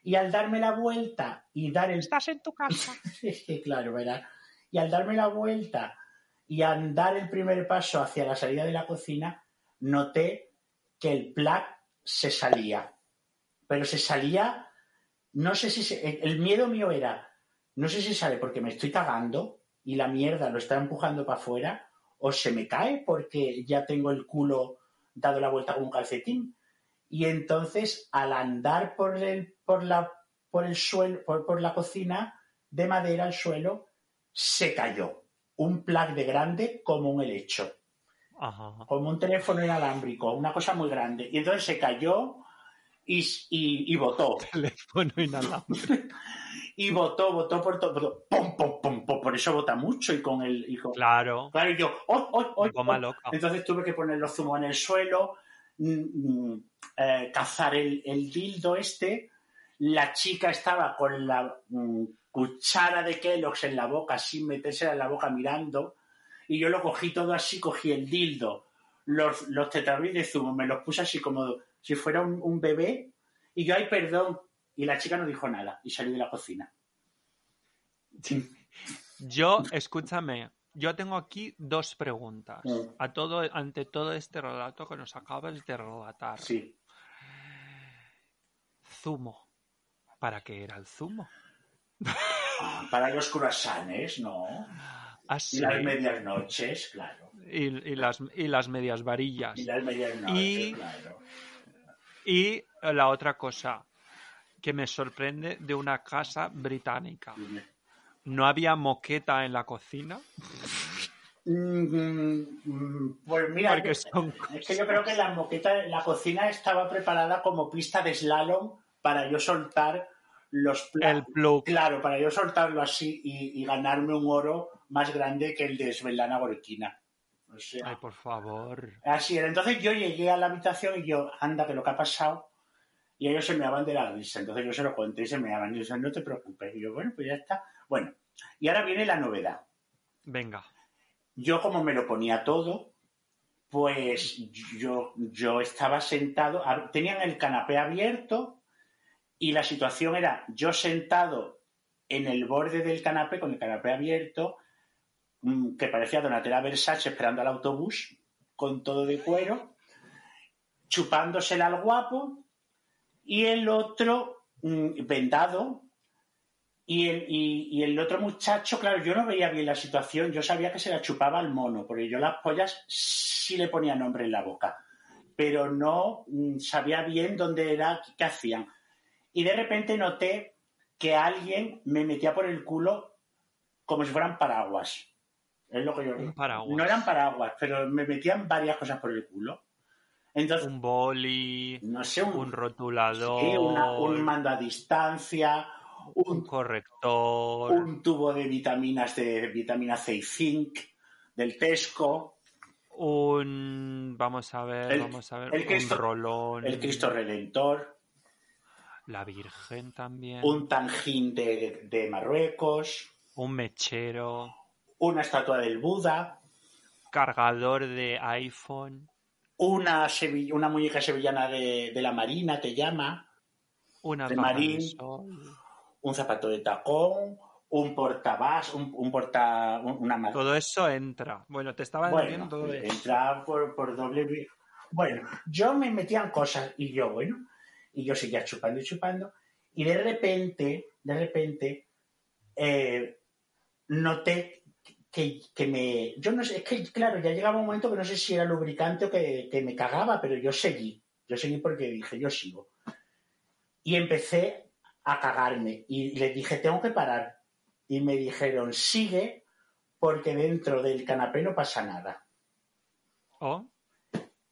y al darme la vuelta y dar el... Estás en tu casa. Claro, ¿verdad? Y al darme la vuelta y andar el primer paso hacia la salida de la cocina, noté que el plac se salía. Pero se salía, no sé si se- el- el miedo mío era, no sé si sale porque me estoy cagando y la mierda lo está empujando para afuera, o se me cae porque ya tengo el culo dado la vuelta con un calcetín. Y entonces, al andar por el, por la, por el suelo, por, por la cocina, de madera al suelo, se cayó. Un plac de grande como un helecho, Ajá. como un teléfono inalámbrico, una cosa muy grande. Y entonces se cayó y, y, y botó. Teléfono inalámbrico. Y botó, botó por todo. Pum, pum, pum. Por eso bota mucho y con el. Y con... Claro. Claro, y yo, ¡oh, oh, oh! Oh! Entonces tuve que poner los zumos en el suelo, eh, cazar el, el dildo este. La chica estaba con la mm, cuchara de Kellogg's en la boca, sin metérsela en la boca mirando. y yo lo cogí todo así, cogí el dildo, los, los de zumo, me los puse así como si fuera un, un bebé y yo, ay, perdón. Y la chica no dijo nada y salí de la cocina. Yo, escúchame, yo tengo aquí dos preguntas. Mm. A todo, ante todo este relato que nos acabas de relatar. Sí. Zumo. ¿Para qué era el zumo? Ah, para los croissants, ¿no? Ah, Y las medias noches, claro. Y, y las, y las medias varillas. Y las medias noches, Y- claro. Y la otra cosa que me sorprende de una casa británica. ¿No había moqueta en la cocina? Mm, mm, Pues mira, es que yo creo que la moqueta, la cocina estaba preparada como pista de slalom para yo soltar los pla- el. Claro, para yo soltarlo así y, y ganarme un oro más grande que el de Svetlana. O sea, Ay, por favor. así era. Entonces yo llegué a la habitación y yo, anda, que lo que ha pasado. Y ellos se me daban de la risa. Entonces yo se lo conté y se me daban. Y yo, no te preocupes. Y yo, bueno, pues ya está. Bueno, y ahora viene la novedad. Venga. Yo como me lo ponía todo, pues yo, yo estaba sentado, tenían el canapé abierto y la situación era yo sentado en el borde del canapé con el canapé abierto, mm, que parecía Donatella Versace esperando al autobús, con todo de cuero, chupándosela al guapo y el otro mm, vendado y el, y, y el otro muchacho, claro, yo no veía bien la situación, yo sabía que se la chupaba al mono, porque yo las pollas sí le ponía nombre en la boca, pero no mm, sabía bien dónde era, qué hacían. Y de repente noté que alguien me metía por el culo como si fueran paraguas. Es lo que yo Un paraguas. No eran paraguas, pero me metían varias cosas por el culo. Entonces, Un boli, no sé, un, un rotulador, sí, una- un mando a distancia, un un corrector, un tubo de vitaminas de vitamina C y zinc del Tesco, un... Vamos a ver, El- vamos a ver. el Cristo- un rolón. el Cristo Redentor, La Virgen también. un tanjín de, de Marruecos, un mechero. una estatua del Buda, Cargador de iPhone. una, una muñeca sevillana de, de la Marina, te llama, Una De marín. sol. Un zapato de tacón, un portabás, un, un porta... un- una Todo eso entra. Bueno, te estaba Bueno, todo eso. entra por, por doble Bueno, yo me metían cosas y yo, bueno, y yo seguía chupando y chupando, y de repente, de repente, eh, noté que, que me. Yo no sé, es que, claro, ya llegaba un momento que no sé si era lubricante o que, que me cagaba, pero yo seguí. Yo seguí porque dije, yo sigo. Y empecé a cagarme, y les dije, tengo que parar. Y me dijeron, sigue, porque dentro del canapé no pasa nada. Oh,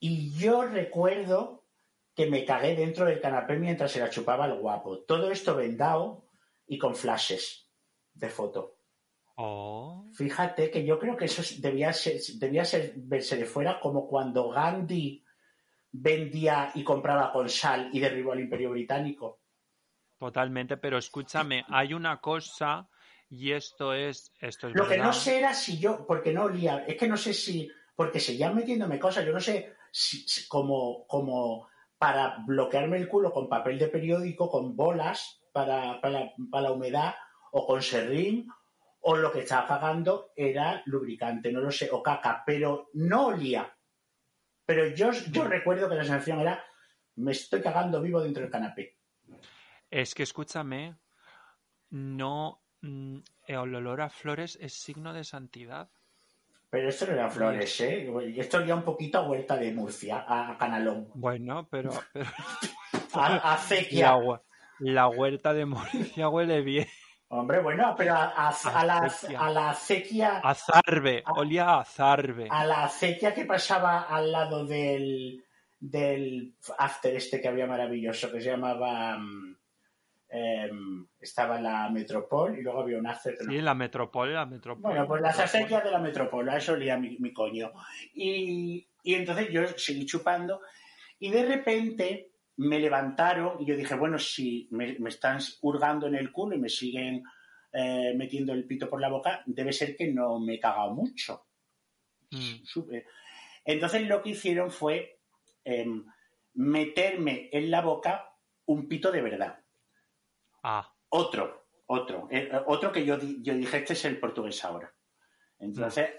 Y yo recuerdo que me cagué dentro del canapé mientras se la chupaba el guapo. Todo esto vendado y con flashes de foto. oh. Fíjate que yo creo que eso es- debía ser, debía ser verse de fuera como cuando Gandhi vendía y compraba con sal y derribó al imperio británico. Totalmente, pero escúchame, hay una cosa y esto es, esto es Lo que no sé era si yo, porque no olía, es que no sé si, porque seguían metiéndome cosas, yo no sé si, si- como, como para bloquearme el culo con papel de periódico, con bolas para, para, para la humedad, o con serrín, o lo que estaba cagando era lubricante, no lo sé, o caca, pero no olía. Pero yo, yo recuerdo que la sensación era, me estoy cagando vivo dentro del canapé. Es que escúchame, no, mm, el olor a flores es signo de santidad. Pero esto no eran flores, ¿eh? Esto olía un poquito a Huerta de Murcia, a Canalón. Bueno, pero, pero A, a la, acequia. hue- la huerta de Murcia huele bien. Hombre, bueno, pero a, a- a la, Acequia. a la acequia, A zarbe, Ah. olía a zarbe. a la acequia que pasaba al lado del, del after este que había maravilloso, que se llamaba, mm, em, estaba la Metropol y luego había un after que no Sí, la metrópoli, la metrópoli. Bueno, pues las acequias de la metrópola, eso olía mi, mi coño. Y, y entonces yo seguí chupando y de repente me levantaron y yo dije, bueno, si me, me están hurgando en el culo y me siguen eh, metiendo el pito por la boca, debe ser que no me he cagado mucho. Mm. súper. Entonces lo que hicieron fue em, meterme en la boca un pito de verdad. Ah, Otro, otro, eh, eh, otro que yo, di- yo dije, este es el portugués ahora. Entonces,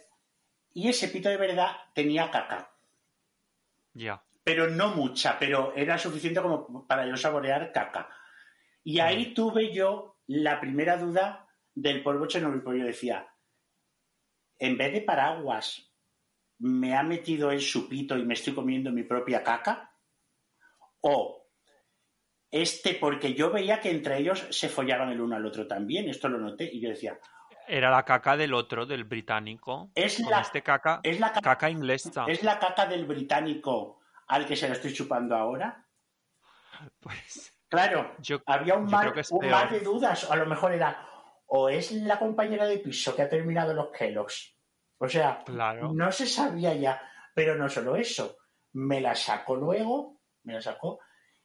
y ese pito de verdad tenía caca, ya. pero no mucha, pero era suficiente como para yo saborear caca. Y ahí tuve yo la primera duda del polvo Chernobyl, porque yo decía, en vez de paraguas, ¿me ha metido el supito y me estoy comiendo mi propia caca? ¿O este, porque yo veía que entre ellos se follaban el uno al otro también, esto lo noté, y yo decía, Era la caca del otro, del británico. Es la- este caca, ¿es la, ca- caca inglesa. ¿es la caca del británico al que se la estoy chupando ahora? Pues Claro, yo, había un yo mar, un mar de dudas. A lo mejor era, o es la compañera de piso que ha terminado los Kellogg's. O sea, Claro. no se sabía ya. Pero no solo eso, me la sacó luego, me la sacó,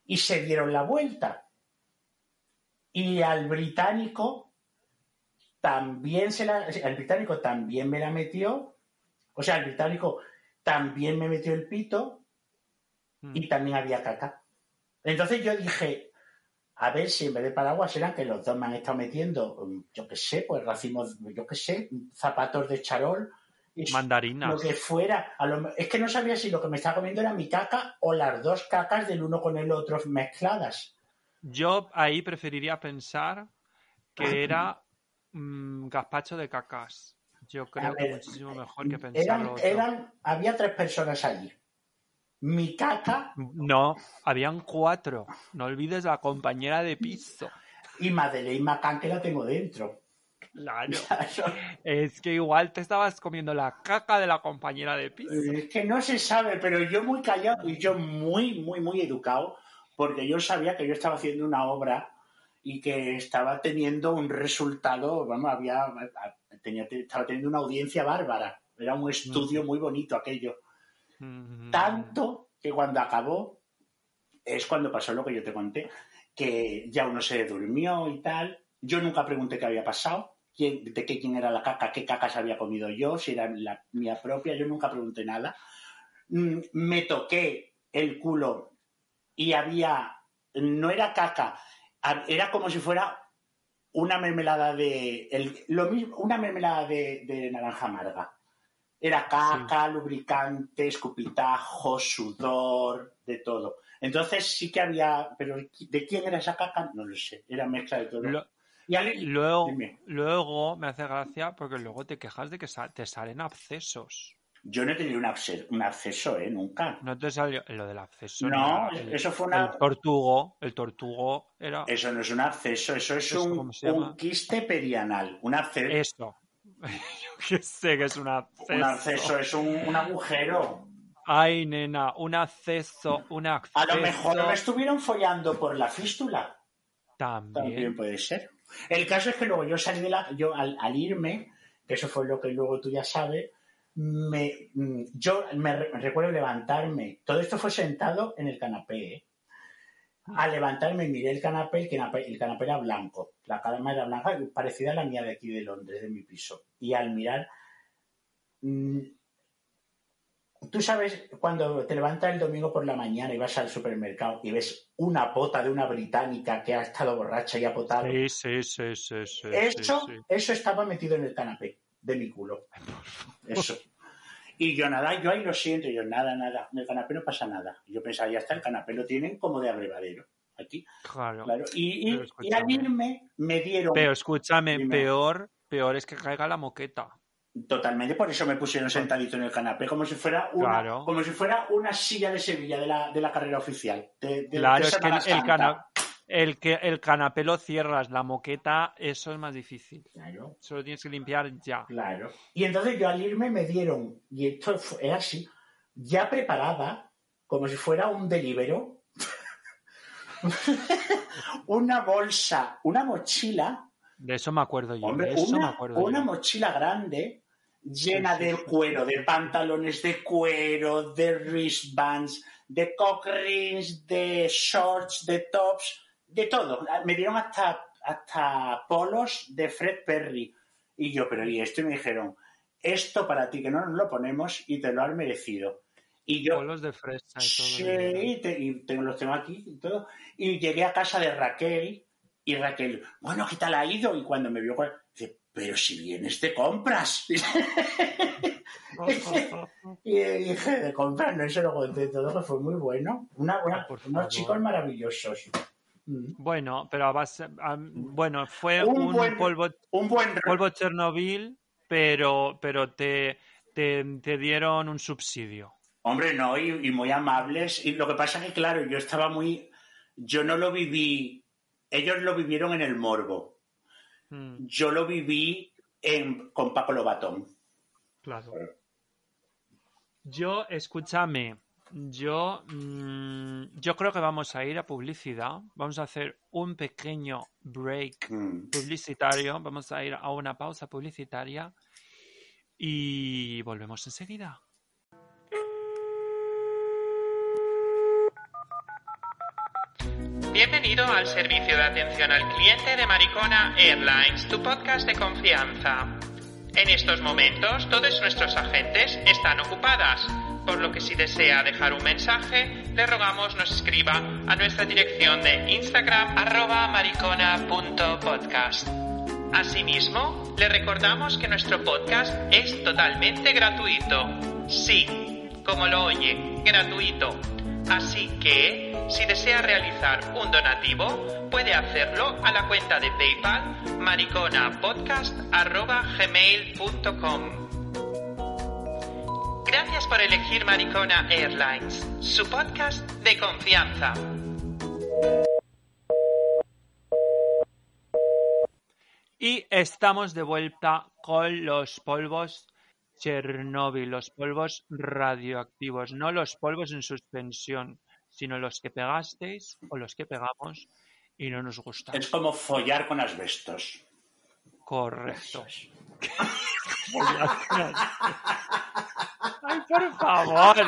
y se dieron la vuelta. Y al británico también se la. El británico también me la metió. O sea, el británico también me metió el pito Mm. y también había caca. Entonces yo dije, a ver si en vez de paraguas eran que los dos me han estado metiendo, mm, yo qué sé, pues racimos, yo qué sé, zapatos de charol, y lo que fuera. A lo es que no sabía si lo que me estaba comiendo era mi caca o las dos cacas del uno con el otro mezcladas. Yo ahí preferiría pensar que era mm, gazpacho de cacas. Yo creo que ver, muchísimo mejor que pensar Eran, otro. eran, había tres personas allí. Mi caca No, habían cuatro. No olvides la compañera de piso. y Madeleine Macan que la tengo dentro. Claro. Es que igual te estabas comiendo la caca de la compañera de piso. Es que no se sabe, pero yo muy callado y yo muy, muy, muy educado, porque yo sabía que yo estaba haciendo una obra y que estaba teniendo un resultado, vamos, había, tenía, estaba teniendo una audiencia bárbara. Era un estudio muy bonito aquello. Mm. Tanto que cuando acabó, es cuando pasó lo que yo te conté, que ya uno se durmió y tal. Yo nunca pregunté qué había pasado, quién, de qué quién era la caca, qué cacas había comido yo, si era la mía propia, yo nunca pregunté nada. Mm, Me toqué el culo y había, no era caca, era como si fuera una mermelada de, el- lo mismo, una mermelada de, de naranja amarga. Era caca, lubricante, escupitajo, sudor, de todo. Entonces sí que había, pero ¿de quién era esa caca? No lo sé, era mezcla de todo. Lo- Y luego, Dime. luego me hace gracia porque luego te quejas de que te salen abscesos. yo no he tenido un, absce- un acceso, ¿eh? Nunca. No te salió lo del absceso. No, el, eso fue una... el tortugo. El tortugo era Eso no es un acceso, eso es ¿Eso un, un quiste perianal. Un eso. Yo sé que es un absceso. un acceso es un, un agujero. Ay, nena, un acceso, un acceso. A lo mejor me estuvieron follando por la fístula. También. También puede ser. El caso es que luego yo salí de la. Yo al, al irme, que eso fue lo que luego tú ya sabes, me, mm, yo me re- recuerdo levantarme. Todo esto fue sentado en el canapé. ¿eh? Al levantarme miré el canapé, el canapé, el canapé era blanco. La cama era blanca, parecida a la mía de aquí de Londres, de mi piso. Y al mirar. Tú sabes, cuando te levantas el domingo por la mañana y vas al supermercado y ves una pota de una británica que ha estado borracha y ha potado. Sí, sí, sí, sí, sí, Eso, sí, sí. eso estaba metido en el canapé de mi culo. Eso. Y yo nada, yo ahí lo siento, yo nada, nada, en el canapé no pasa nada. Yo pensaba, ya está, el canapé lo tienen como de abrevadero, aquí, Claro. claro. Y, y- y al escúchame. irme me dieron Pero escúchame, peor, peor es que caiga la moqueta. Totalmente, por eso me pusieron sentadito en el canapé, como si fuera una, Claro. como si fuera una silla de Sevilla de la, de la carrera oficial. de- de- Claro, es que el, el, cana- el que el canapé lo cierras, la moqueta, eso es más difícil. Claro. Solo tienes que limpiar ya. Claro. Y entonces yo al irme me dieron, y esto era así, ya preparada, como si fuera un delibero, una bolsa, una mochila, De eso me acuerdo yo. hombre, de eso me una, acuerdo una yo. mochila grande llena de cuero, de pantalones de cuero, de wristbands, de cock rings, de shorts, de tops, de todo. Me dieron hasta, hasta polos de Fred Perry. Y yo, pero ¿y esto? Y me dijeron, esto para ti, que no nos lo ponemos y te lo has merecido. Y yo, Polvos de fresa y todo. Sí, el- y, te- y tengo, los tengo aquí y todo. Y llegué a casa de Raquel y Raquel, bueno, ¿qué tal ha ido? Y cuando me vio, pero si vienes de compras. y dije, de compras, no se lo conté todo, que fue muy bueno. Una, una- Por unos chicos maravillosos. Mm. Bueno, pero a base, a- bueno, fue Un un, buen- polvo, Un buen... polvo Chernobyl, pero, pero te, te, te dieron un subsidio. Hombre, no, y, y muy amables. Y lo que pasa que, claro, yo estaba muy... Yo no lo viví... Ellos lo vivieron en el morbo. Mm, Yo lo viví en, con Paco Lobatón. claro. Yo, escúchame, yo, mm, yo creo que vamos a ir a publicidad. Vamos a hacer un pequeño break Mm. publicitario. Vamos a ir a una pausa publicitaria y volvemos enseguida. Bienvenido al servicio de atención al cliente de Maricona Airlines, tu podcast de confianza. En estos momentos, todos nuestros agentes están ocupadas, por lo que si desea dejar un mensaje, le rogamos nos escriba a nuestra dirección de Instagram arroba maricona.podcast. Asimismo, le recordamos que nuestro podcast es totalmente gratuito. Sí, como lo oye, gratuito. Así que, si desea realizar un donativo, puede hacerlo a la cuenta de PayPal mariconapodcast.gmail.com. Gracias por elegir Maricona Airlines, su podcast de confianza. Y estamos de vuelta con los polvos Chernóbil, los polvos radioactivos, no los polvos en suspensión, sino los que pegasteis o los que pegamos y no nos gustaron. Es como follar con asbestos. Correcto. Ay, por favor.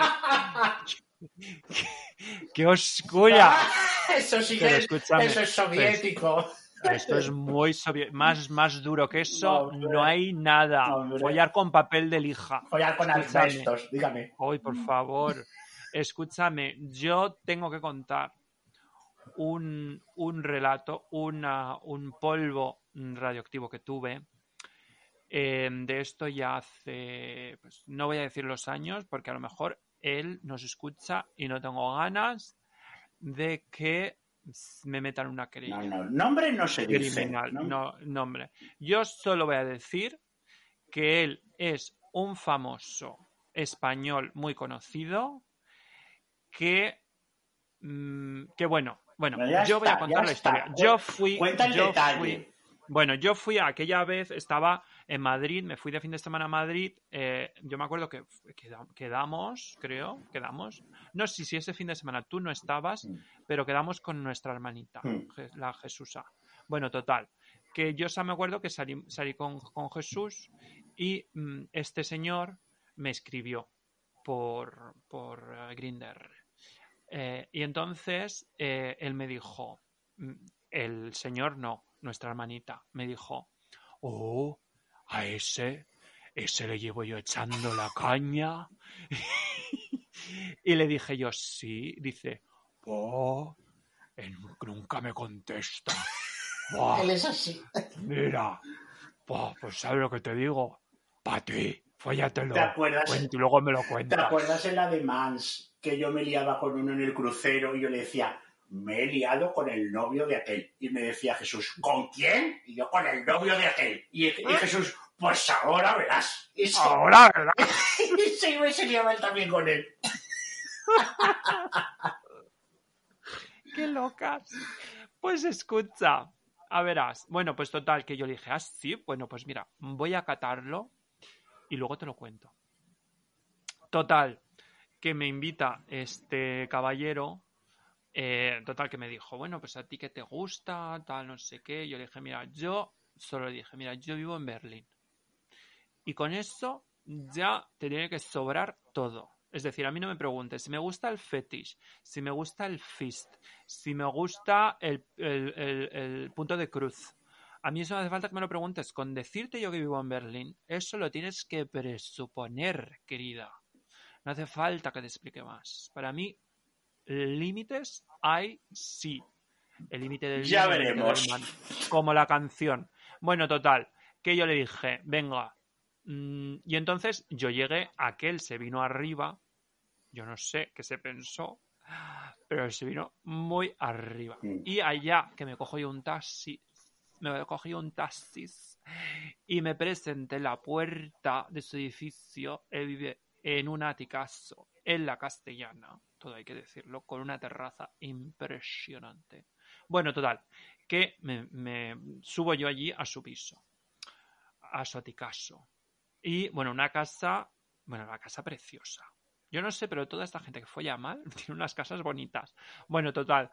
¡Qué oscura! Eso sí que escúchame, eso es soviético. Esto es muy sovi- más, más duro que eso. No, No hay nada. Hombre. Follar con papel de lija. Follar con asbestos, dígame. Hoy, por favor, escúchame, yo tengo que contar un, un relato, una, un polvo radioactivo que tuve. eh, de esto ya hace, pues, no voy a decir los años, porque a lo mejor él nos escucha y no tengo ganas de que me metan una querella No, no, nombre no se dice. criminal. ¿no? No, nombre. Yo solo voy a decir que él es un famoso español muy conocido que, mm, que bueno, bueno, yo voy a contar la está. historia. Yo fui, Cuenta el yo detalle. fui- bueno, yo fui aquella vez, estaba en Madrid, me fui de fin de semana a Madrid. eh, yo me acuerdo que queda- quedamos, creo, quedamos. No sé si ese fin de semana tú no estabas, Mm. pero quedamos con nuestra hermanita, Mm. La Jesusa. Bueno, total. Que yo me acuerdo que salí, salí con, con Jesús y mm, este señor me escribió por, por Grinder. Y entonces eh, él me dijo, mm, el señor no, nuestra hermanita, me dijo, oh, a ese, ese le llevo yo echando la caña. y le dije yo, sí, dice, oh, él nunca me contesta. Él es así. mira, buah, pues sabes lo que te digo, para ti, fóllatelo. ¿Te acuerdas? Y luego me lo ¿Te cuentas. acuerdas en la de Mans que yo me liaba con uno en el crucero y yo le decía, me he liado con el novio de aquel? Y me decía Jesús, ¿con quién? Y yo, con el novio de aquel. Y, y Jesús, pues ahora verás. Y se, Ahora, ¿verdad? y se iba y se liaba él también con él. ¡Qué locas! Pues escucha, a verás. Bueno, pues total, que yo le dije, ah, sí, bueno, pues mira, voy a catarlo y luego te lo cuento. Total, que me invita este caballero, eh, total, que me dijo, bueno, pues a ti que te gusta, tal, no sé qué. Yo le dije, mira, yo solo le dije, mira, yo vivo en Berlín. Y con eso ya te tiene que sobrar todo. Es decir, a mí no me preguntes si me gusta el fetish, si me gusta el fist, si me gusta el, el- el- el punto de cruz. A mí eso no hace falta que me lo preguntes. Con decirte yo que vivo en Berlín, eso lo tienes que presuponer, querida. No hace falta que te explique más. Para mí, límites hay sí. El límite del Ya límite veremos. del. Como la canción. Bueno, total. Que yo le dije, venga. mm, Y entonces yo llegué, aquel se vino arriba. Yo no sé qué se pensó, pero se vino muy arriba. Mm. Y allá, que me cojo yo un taxi, me cogí un taxi y me presenté en la puerta de su edificio. Él vive en un aticazo, en la castellana, todo hay que decirlo, con una terraza impresionante. Bueno, total, que me, me subo yo allí a su piso, a su aticazo. Y bueno, una casa, bueno, una casa preciosa. Yo no sé, pero toda esta gente que folla mal tiene unas casas bonitas. Bueno, total,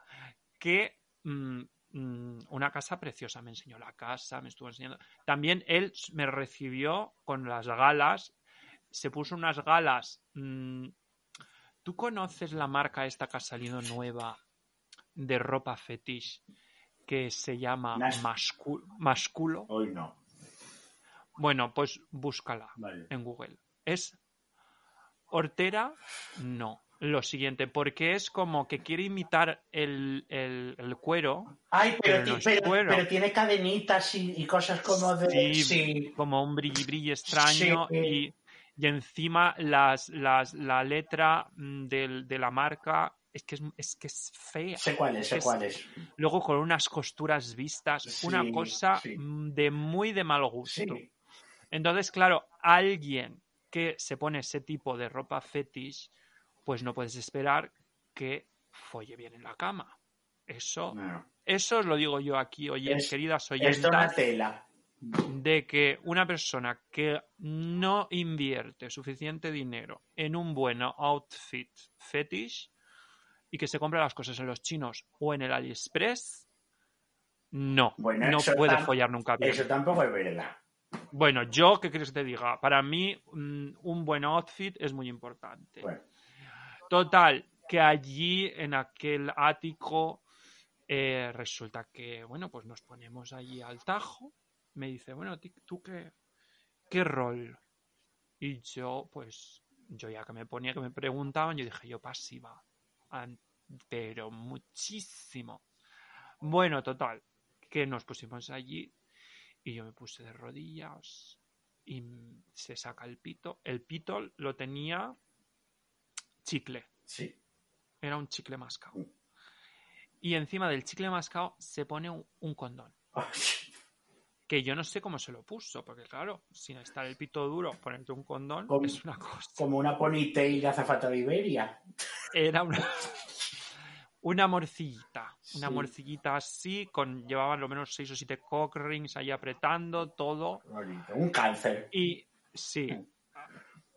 que mm, mm, una casa preciosa. Me enseñó la casa, me estuvo enseñando. También él me recibió con las galas. Se puso unas galas. mm, ¿Tú conoces la marca esta que ha salido nueva de ropa fetish que se llama Masculo? Hoy no. Bueno, pues búscala Vale. en Google. ¿Es hortera? No. Lo siguiente, porque es como que quiere imitar el, el- el cuero, Ay, pero, Pero ti- no es pero- cuero. pero tiene cadenitas y, y cosas como de. Sí, Sí. como un brilli brilli extraño Sí. y, y encima las, las, la letra mm, del- de la marca es que es, es que es fea. Sé cuál es, sé Es- cuál es. Luego con unas costuras vistas, Sí, una cosa sí. mm, de muy de mal gusto. Sí. Entonces, claro, alguien que se pone ese tipo de ropa fetish, pues no puedes esperar que folle bien en la cama. Eso, No. eso os lo digo yo aquí, oye, Es- queridas Es oyentas, Donatella. De que una persona que no invierte suficiente dinero en un buen outfit fetish y que se compra las cosas en los chinos o en el AliExpress, no, Bueno, no puede follar nunca bien. Eso tampoco es verdad. Bueno, yo, ¿qué quieres que te diga? Para mí, mm, un buen outfit es muy importante. Bueno, Total, que allí, en aquel ático, eh, resulta que, bueno, pues nos ponemos allí al tajo. Me dice, bueno, ¿tú qué, qué rol? Y yo, pues, yo ya que me ponía, que me preguntaban, yo dije, yo pasiva. Pero muchísimo. Bueno, total, que nos pusimos allí y yo me puse de rodillas y se saca el pito. El pito lo tenía chicle, sí. era un chicle mascado. Y encima del chicle mascado se pone un, un condón, que yo no sé cómo se lo puso, porque claro, sin estar el pito duro, ponerte un condón Con- es una cosa. Como una ponytail de azafata de Iberia. Era una, una morcillita, una Sí. morcillita así, con llevaban lo menos seis o siete cock rings ahí apretando todo. Bonito. Un cáncer. Y sí,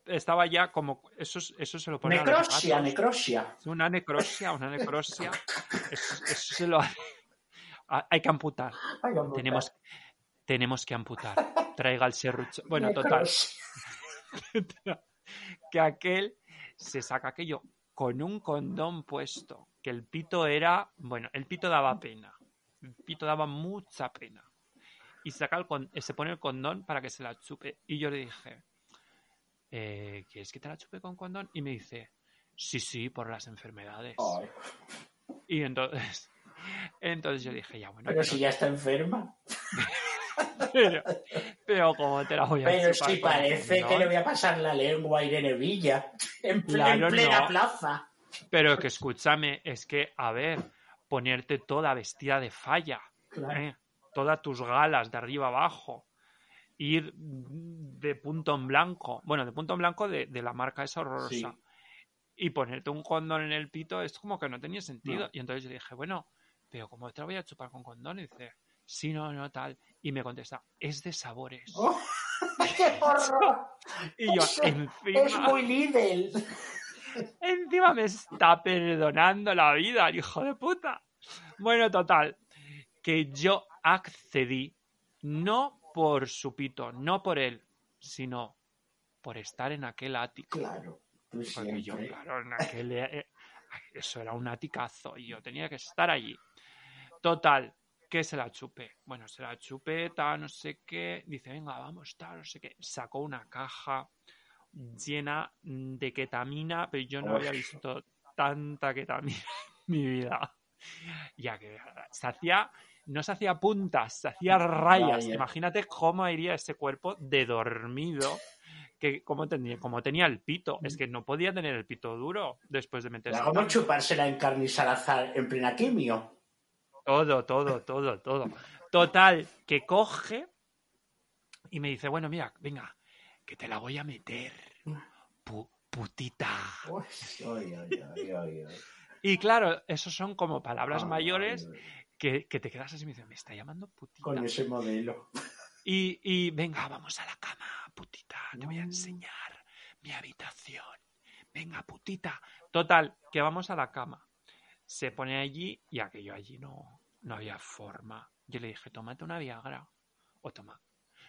estaba ya como. Eso, es- eso se lo pone a los Necrosia, gatos. necrosia. Una necrosia, una necrosia. Eso, eso se lo hace. Hay que amputar. Ay, vamos a Tenemos, tenemos que amputar. Traiga el serrucho. Bueno, total. Que aquel se saca aquello con un condón puesto. Que el pito era. Bueno, el pito daba pena. El pito daba mucha pena. Y saca el con- se pone el condón para que se la chupe. Y yo le dije, eh, ¿quieres que te la chupe con condón? Y me dice, sí, sí, por las enfermedades. Ay, Y entonces, entonces yo dije, ya bueno, pero si ya está enferma. Pero, pero ¿cómo te la voy a Pero si parece que le voy a pasar la lengua a Irene Villa. En, ple- Claro, en plena no. plaza. Pero que escúchame, es que, a ver, ponerte toda vestida de falla, Claro. ¿eh? todas tus galas de arriba abajo, ir de punto en blanco, bueno, de punto en blanco de, de la marca esa horrorosa, Sí. y ponerte un condón en el pito es como que no tenía sentido. No. Y entonces yo dije, bueno, pero ¿cómo te la voy a chupar con condón? Y dice, sí, no, no, tal. Y me contesta, es de sabores. Oh, ¡Qué horror! y yo, encima, Es muy Lidl. encima me está perdonando la vida, el hijo de puta. Bueno, total, que yo accedí, no por su pito, no por él, sino por estar en aquel ático. Claro, tú Porque yo, claro, en aquel, eh, eso era un aticazo y yo tenía que estar allí. Total, que se la chupé. Bueno, se la chupé, tal, no sé qué. Dice, venga, vamos, tal, no sé qué. Sacó una caja llena de ketamina, pero yo no había visto tanta ketamina en mi vida. Ya que se hacía, no se hacía puntas, se hacía rayas. Imagínate cómo iría ese cuerpo de dormido que como tenía, como tenía el pito, es que no podía tener el pito duro después de meterse. ¿Cómo chupársela en carne y salazar en plena quimio? Todo, todo, todo, todo. Total, que coge y me dice, bueno, mira, venga, que te la voy a meter. putita. y claro, esos son como palabras mayores que, que, te quedas así y me dice, me está llamando putita. Con ese modelo. Y, y venga, vamos a la cama putita, te voy a mm. enseñar mi habitación. Venga, putita. Total, que vamos a la cama. Se pone allí y aquello allí no, no había forma. Yo le dije, tómate una Viagra. O toma.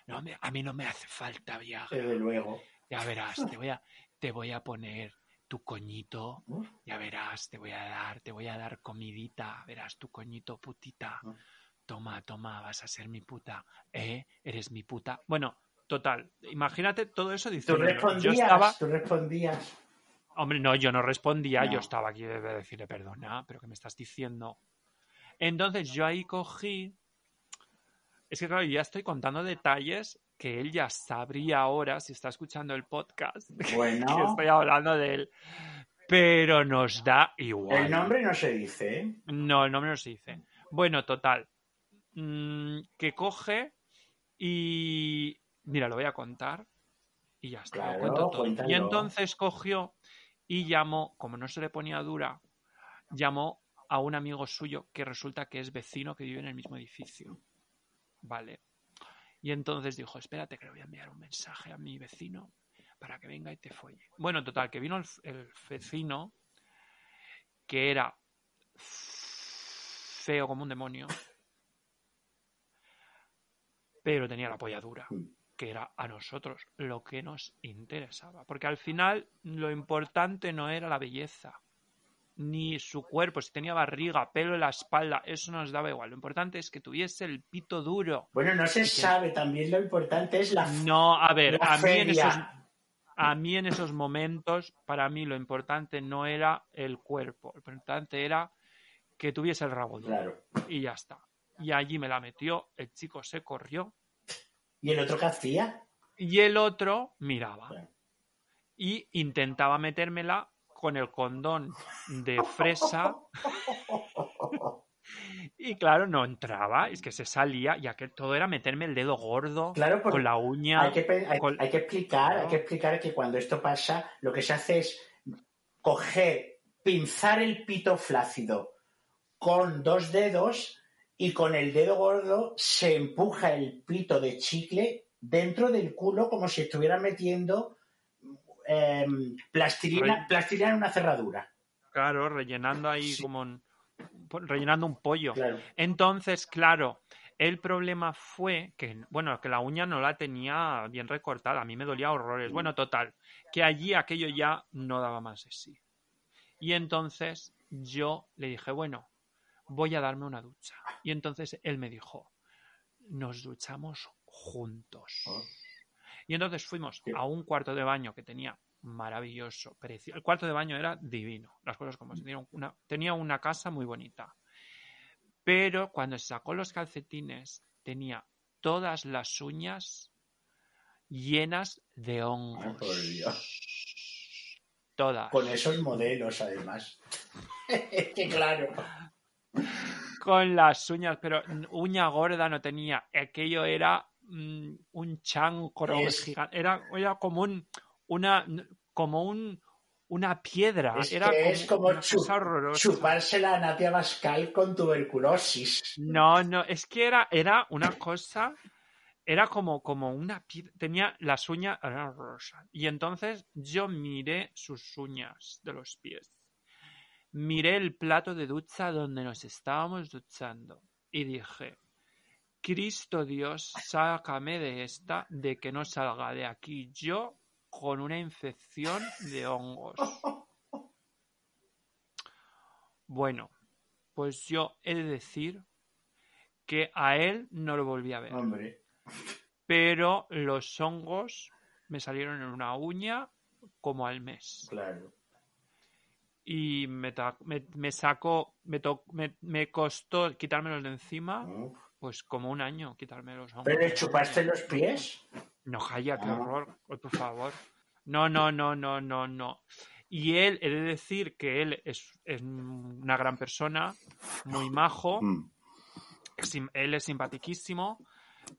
No, a mí no me hace falta Viagra. Desde luego. Ya verás, te voy a, te voy a poner tu coñito. Ya verás, te voy a dar, te voy a dar comidita. Verás tu coñito, putita. Toma, toma, vas a ser mi puta. ¿Eh? Eres mi puta. Bueno, Total, imagínate todo eso diciendo. Tú respondías, tú respondías. Hombre, no, yo no respondía, yo estaba aquí de decirle perdona, pero ¿qué me estás diciendo? Entonces yo ahí cogí. Es que claro, ya estoy contando detalles que él ya sabría ahora si está escuchando el podcast. Bueno. que estoy hablando de él. Pero nos da igual. El nombre no se dice. ¿eh? No, el nombre no se dice. Bueno, total. Mm, que coge y mira, lo voy a contar y ya está. Y entonces cogió y llamó, como no se le ponía dura, llamó a un amigo suyo que resulta que es vecino que vive en el mismo edificio. Vale. Y entonces dijo, espérate que le voy a enviar un mensaje a mi vecino para que venga y te folle. Bueno, total, que vino el, vecino que era feo como un demonio, pero tenía la polla dura. Que era a nosotros lo que nos interesaba. Porque al final lo importante no era la belleza, ni su cuerpo, si tenía barriga, pelo en la espalda, eso nos daba igual. Lo importante es que tuviese el pito duro. Bueno, no se sabe, también lo importante es la No, a ver, a mí, en esos, a mí en esos momentos, para mí lo importante no era el cuerpo, lo importante era que tuviese el rabo duro. Y ya está. Y allí me la metió, el chico se corrió ¿Y el otro qué hacía? Y el otro miraba. Y intentaba metérmela con el condón de fresa. y claro, no entraba, es que se salía, ya que todo era meterme el dedo gordo con la uña. Hay que, hay, que explicar, hay que explicar que cuando esto pasa, lo que se hace es coger, pinzar el pito flácido con dos dedos y con el dedo gordo se empuja el pito de chicle dentro del culo como si estuviera metiendo em, plastilina, en una cerradura. Claro, rellenando ahí como rellenando un pollo. Entonces, claro, el problema fue que, bueno, que la uña no la tenía bien recortada, a mí me dolía horrores. Bueno, total, que allí aquello ya no daba más de sí. Y entonces yo le dije, bueno, voy a darme una ducha. Y entonces él me dijo, nos duchamos juntos. Ah. Y entonces fuimos a un cuarto de baño que tenía maravilloso precio. El cuarto de baño era divino, las cosas como tenía una, tenía una casa muy bonita. Pero cuando se sacó los calcetines, tenía todas las uñas llenas de hongos. Todas. Con esos modelos, además. que claro con las uñas, pero uña gorda no tenía. Aquello era mm, un chancro gigante. Era, era como un, una, como un, una piedra. Es, era es como chuparse la Natia Bascal con tuberculosis. No, no, es que era, era una cosa, era como, como una piedra, tenía las uñas rosas. Y entonces yo miré sus uñas de los pies miré el plato de ducha donde nos estábamos duchando y dije, Cristo Dios, sácame de esta, de que no salga de aquí yo con una infección de hongos. Bueno, pues yo he de decir que a él no lo volví a ver. Hombre. Pero los hongos me salieron en una uña como al mes. Claro. Y me, me, me sacó, me, to- me, me costó quitármelos de encima, Uf. pues como un año quitarme los hongos. ¿Pero le chupaste los pies? No, Jaya, qué Ah. horror. Por favor. No, no, no, no, no, no. Y él, he de decir que él es, es una gran persona, muy majo, Mm. él es simpatiquísimo,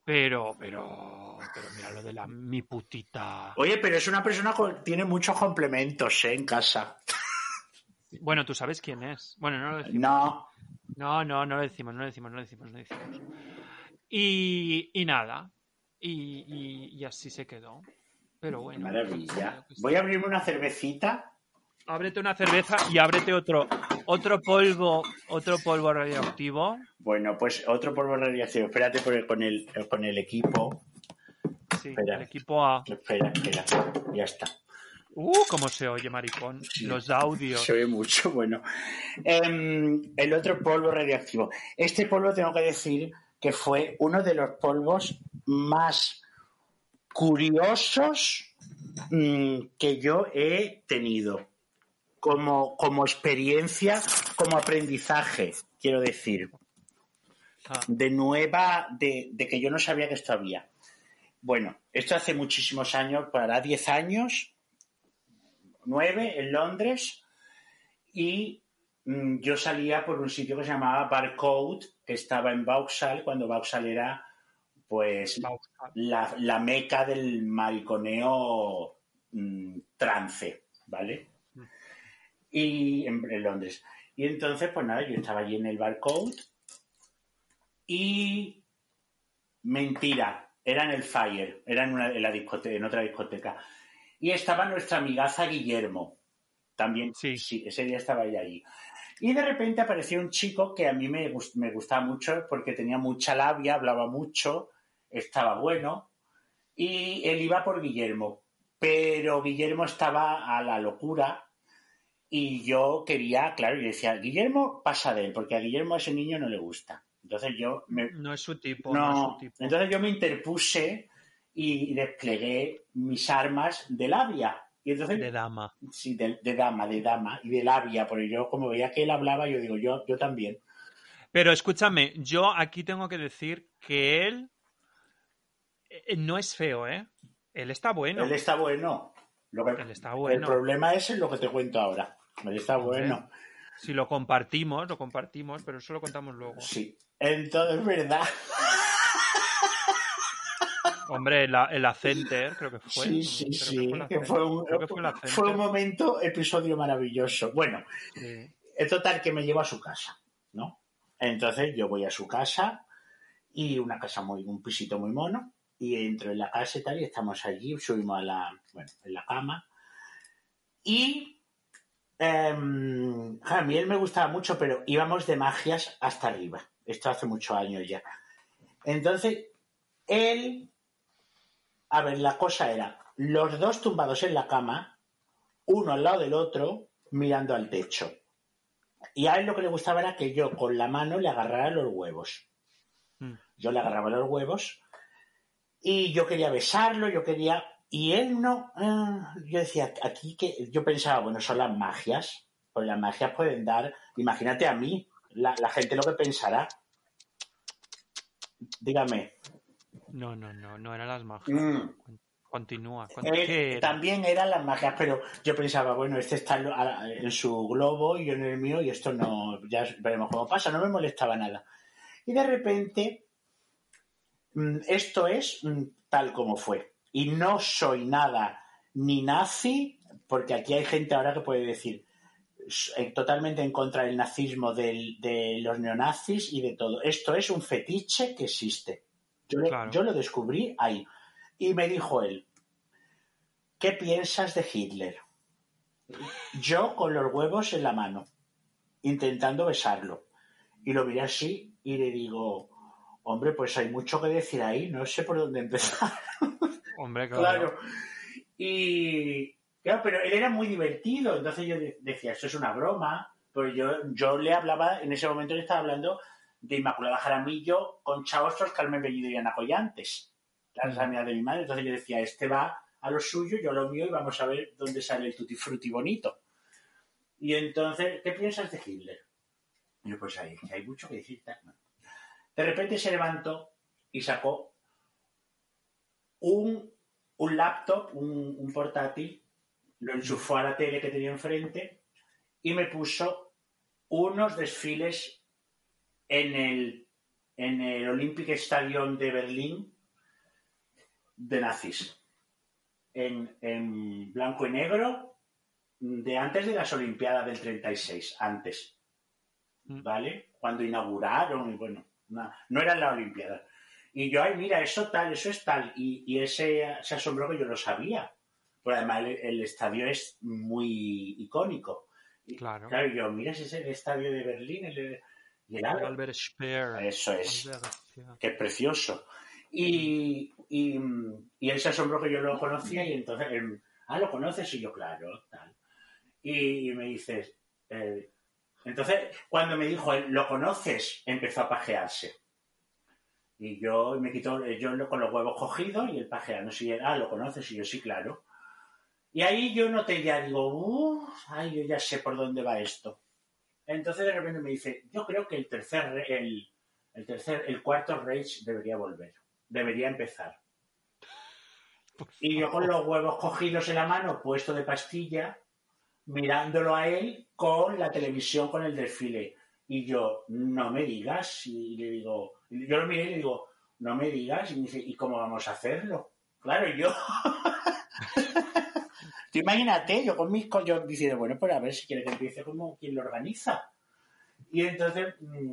pero, pero, pero mira lo de la mi putita. Oye, pero es una persona que tiene muchos complementos ¿eh? en casa. Bueno, tú sabes quién es. Bueno, no lo decimos. No. No, no, no lo decimos, no lo decimos, no lo decimos, no lo decimos. Y, y nada. Y, y- y así se quedó. Pero bueno. Maravilla. qué. Voy a abrirme una cervecita. Ábrete una cerveza y ábrete otro, otro polvo, otro polvo radioactivo. Bueno, pues otro polvo radiactivo. Espérate por el- con, el, con el equipo. Sí, Espera. el equipo A. Espera, espera. Ya está. Uh, cómo se oye, maricón. Los audios. Se oye mucho, bueno. Em, el otro polvo radioactivo. Este polvo tengo que decir que fue uno de los polvos más curiosos mm, que yo he tenido. Como, como experiencia, como aprendizaje, quiero decir. Ah, De nueva, de, de que yo no sabía que esto había. Bueno, esto hace muchísimos años, para 10 años, 9 en Londres, y mm, yo salía por un sitio que se llamaba Barcode, que estaba en Vauxhall, cuando Vauxhall era, pues, Vauxhall. la, la meca del mariconeo mm, trance, ¿vale? Y en, en Londres. Y entonces, pues nada, yo estaba allí en el barcode y mentira, era en el Fire, era en, una, en, la discoteca, en otra discoteca. Y estaba nuestra amigaza Guillermo, también, Sí. sí, ese día estaba ella allí. Y de repente apareció un chico que a mí me, gust- me gustaba mucho porque tenía mucha labia, hablaba mucho, estaba bueno, y él iba por Guillermo. Pero Guillermo estaba a la locura y yo quería, claro, yo decía, Guillermo pasa de él, porque a Guillermo a ese niño no le gusta. Entonces yo me, No es su tipo, no, es no, su tipo. entonces yo me interpuse y desplegué mis armas de labia. Y entonces, De dama. sí, de, de dama, de dama y de labia, porque yo como veía que él hablaba, yo digo, yo, yo también. Pero escúchame, yo aquí tengo que decir que él eh, no es feo, ¿eh? Él está bueno. Él está bueno. Lo que- Él está El bueno. problema es lo que te cuento ahora. Él está bueno. Si lo compartimos, lo compartimos, pero eso lo contamos luego. Sí. Entonces, ¿verdad? Hombre, la- el Acenter, creo que fue. sí, sí, sí. fue que un, Creo que fue el Acenter. fue un momento, episodio maravilloso. Bueno, Sí. Es total que me llevo a su casa, ¿no? Entonces yo voy a su casa y una casa muy, un pisito muy mono y entro en la casa y tal y estamos allí, subimos a la, bueno, en la cama y em, a mí él me gustaba mucho, pero íbamos de magias hasta arriba. Esto hace muchos años ya. Entonces, él, a ver, la cosa era, los dos tumbados en la cama, uno al lado del otro, mirando al techo. Y a él lo que le gustaba era que yo con la mano le agarrara los huevos. Mm. Yo le agarraba los huevos y yo quería besarlo, yo quería... Y él no... ah, yo decía, aquí que... Yo pensaba, bueno, son las magias. Pues las magias pueden dar... Imagínate a mí, la, la gente lo que pensará. Dígame. No, no, no, no eran las magias. Mm. Continúa. Cont- Él ¿Qué era? también eran las magias, pero yo pensaba, bueno, este está en, su globo y yo en el mío y esto no, ya veremos cómo pasa, no me molestaba nada. Y de repente, mm, esto es mm, tal como fue. Y no soy nada ni nazi, porque aquí hay gente ahora que puede decir eh, totalmente en contra del nazismo, del- de los neonazis y de todo. Esto es un fetiche que existe. Yo, lo- yo lo descubrí ahí. Y me dijo él, ¿qué piensas de Hitler? Yo con los huevos en la mano, intentando besarlo. Y lo miré así y le digo, hombre, pues hay mucho que decir ahí, no sé por dónde empezar. Hombre, claro. Claro. Y claro, pero él era muy divertido, entonces yo de- decía, esto es una broma, pero yo, yo le hablaba, en ese momento le estaba hablando de Inmaculada Jaramillo, con Chaostros, Carmen Bellido y Ana Collantes, las amigas de mi madre. Entonces yo decía, este va a lo suyo, yo a lo mío y vamos a ver dónde sale el tutti frutti bonito. Y entonces, ¿qué piensas de Hitler? Y yo, pues ahí, hay mucho que decir. De repente se levantó y sacó un, un laptop, un, un portátil, lo enchufó a la tele que tenía enfrente y me puso unos desfiles en el, en el Olympic Stadium de Berlín de nazis. En, en blanco y negro de antes de las Olimpiadas del 36, antes. Mm. ¿Vale? Cuando inauguraron, y bueno, no, no eran las Olimpiadas. Y yo, ay, mira, eso tal, eso es tal. Y, y ese se asombró que yo lo sabía. Pero además el, el estadio es muy icónico. Y, Claro. Claro, yo, mira, ese es el estadio de Berlín. el y el El Albert. Albert Speer. Eso es. Albert Speer. que es precioso. Y, y, y él se asombró que yo lo conocía y entonces, él, ah, ¿lo conoces? Y yo, claro, tal. Y, me dices, eh, entonces, cuando me dijo, ¿lo conoces? Empezó a pajearse. Y yo me quitó, yo lo- con los huevos cogidos y el pajeando. Él, ah, ¿lo conoces? Y yo, sí, claro. Y ahí yo noté ya, digo, uh, ay, yo ya sé por dónde va esto. Entonces de repente me dice, yo creo que el tercer, el, el tercer, el cuarto Rage debería volver, debería empezar. Y yo con los huevos cogidos en la mano, puesto de pastilla, mirándolo a él con la televisión, con el desfile. Y yo, no me digas, y le digo, yo lo miré y le digo, no me digas, y me dice, ¿y cómo vamos a hacerlo? Claro, yo. Tú imagínate, yo con mis collos diciendo, bueno, pues a ver si quiere que empiece como quien lo organiza. Y entonces mm,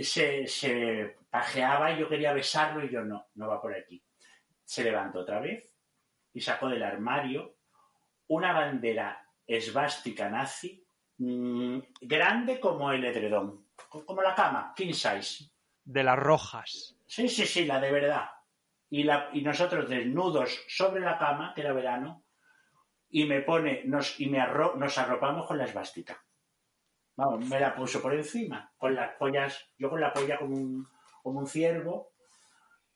se, se pajeaba y yo quería besarlo y yo no, no va por aquí. Se levantó otra vez y sacó del armario una bandera esvástica nazi mm, grande como el edredón, co- como la cama, king size. De las rojas. Sí, sí, sí, la de verdad. Y, la, y nosotros desnudos sobre la cama, que era verano, y me pone, nos, y me arro- nos arropamos con la esvástica. Vamos, me la puso por encima, con las pollas, yo con la polla como un, como un ciervo,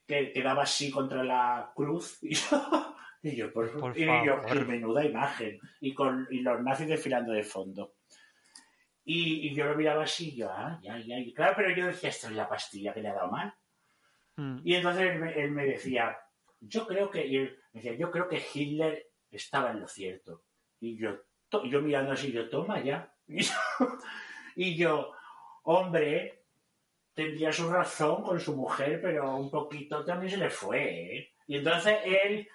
que quedaba así contra la cruz, y yo, y yo, por, Por y yo, qué menuda imagen, y, con, y los nazis desfilando de fondo. Y, y yo lo miraba así, y yo, ah, ya, ya, y claro, pero yo decía, esto es la pastilla que le ha dado mal. Mm. Y entonces él él me decía, yo creo que, y él me decía, yo creo que Hitler estaba en lo cierto. Y yo, yo mirando así, yo, toma ya. Y yo, y yo, hombre, tendría su razón con su mujer, pero un poquito también se le fue. ¿eh?". Y entonces él,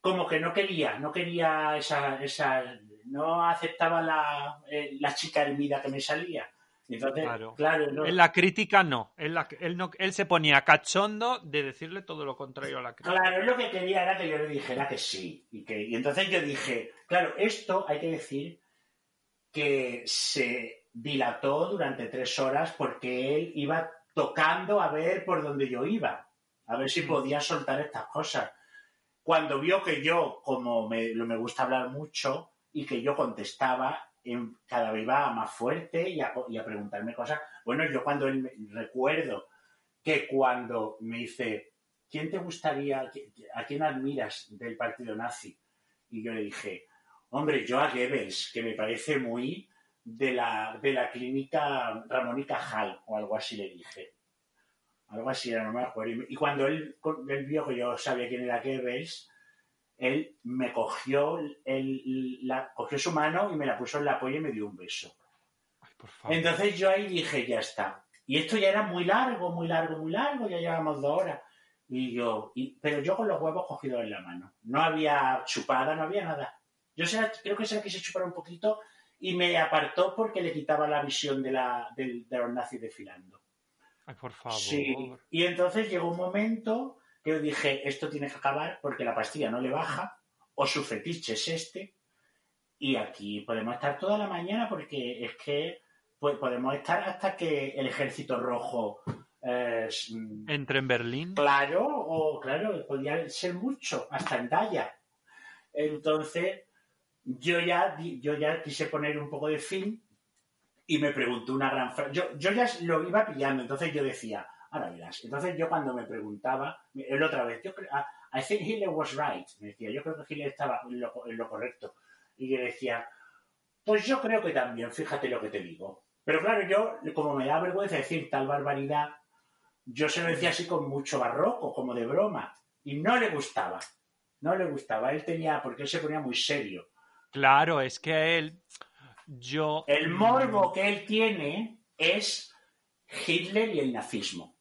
como que no quería, no quería esa, esa no aceptaba la, eh, la chica hermida que me salía. Entonces, Claro. claro, no- En la crítica no. En la- él no. Él se ponía cachondo de decirle todo lo contrario a la crítica. Claro, él lo que quería era que yo le dijera que sí. Y, que, y entonces yo dije, claro, esto hay que decir que se dilató durante tres horas porque él iba tocando a ver por dónde yo iba, a ver si Mm. podía soltar estas cosas. Cuando vio que yo, como me, me gusta hablar mucho, y que yo contestaba, en, cada vez iba más fuerte y a, preguntarme cosas. Bueno, yo cuando él recuerdo que cuando me dice, ¿quién te gustaría, a quién admiras del partido nazi? Y yo le dije, hombre, yo a Goebbels, que me parece muy de la, de la clínica Ramón y Cajal, o algo así le dije. Algo así, no me acuerdo. Y cuando él, él vio que yo sabía quién era Goebbels, él me cogió, el, la, cogió su mano y me la puso en la polla y me dio un beso. Ay, por favor. Entonces yo ahí dije, ya está. Y esto ya era muy largo, muy largo, muy largo, ya llevamos dos horas. Y yo, y- pero yo con los huevos cogidos en la mano. No había chupada, no había nada. Yo se la- creo que se la quise chupar un poquito y me apartó porque le quitaba la visión de, la, del- de los nazis desfilando. Ay, por favor. Sí. Y entonces llegó un momento yo dije, esto tiene que acabar porque la pastilla no le baja, o su fetiche es este, y aquí podemos estar toda la mañana porque es que pues, podemos estar hasta que el ejército rojo eh, Entre en Berlín. claro, o claro, podía ser mucho, hasta en Daya. Entonces, yo ya, yo ya quise poner un poco de fin y me preguntó una gran frase. Yo, yo ya lo iba pillando, entonces yo decía, ahora verás. Entonces yo cuando me preguntaba, él otra vez, yo creo, ah, I think Hitler was right, me decía, yo creo que Hitler estaba en lo, en lo correcto. Y yo decía, pues yo creo que también, fíjate lo que te digo. Pero claro, yo, como me da vergüenza decir tal barbaridad, yo se lo decía así con mucho barroco, como de broma. Y no le gustaba. No le gustaba. Él tenía, porque él se ponía muy serio. Claro, es que a él, yo... El morbo que él tiene es Hitler y el nazismo.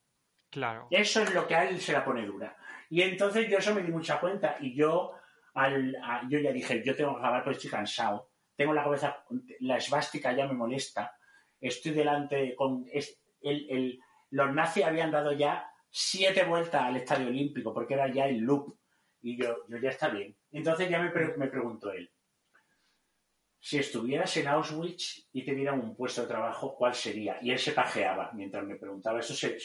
Eso es lo que a él se la pone dura. Y entonces yo eso me di mucha cuenta. Y yo, al, yo ya dije, yo tengo que acabar porque estoy cansado. Tengo la cabeza, la esvástica ya me molesta. Estoy delante con... el, los nazis habían dado ya siete vueltas al Estadio Olímpico porque era ya el loop. Y yo, yo ya está bien. Entonces ya me, me preguntó él, si estuvieras en Auschwitz y te dieran un puesto de trabajo, ¿cuál sería? Y él se pajeaba mientras me preguntaba. Eso se-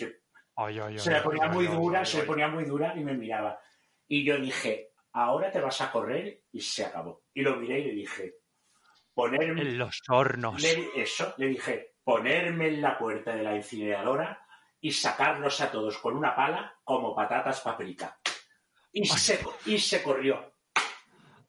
Ay, ay, se le ponía muy dura, se le ponía muy dura y me miraba. Y yo dije, ahora te vas a correr y se acabó. Y lo miré y le dije, ponerme... En los hornos. Le eso, le dije, ponerme en la puerta de la incineradora y sacarlos a todos con una pala como patatas paprika. Y se, y se corrió,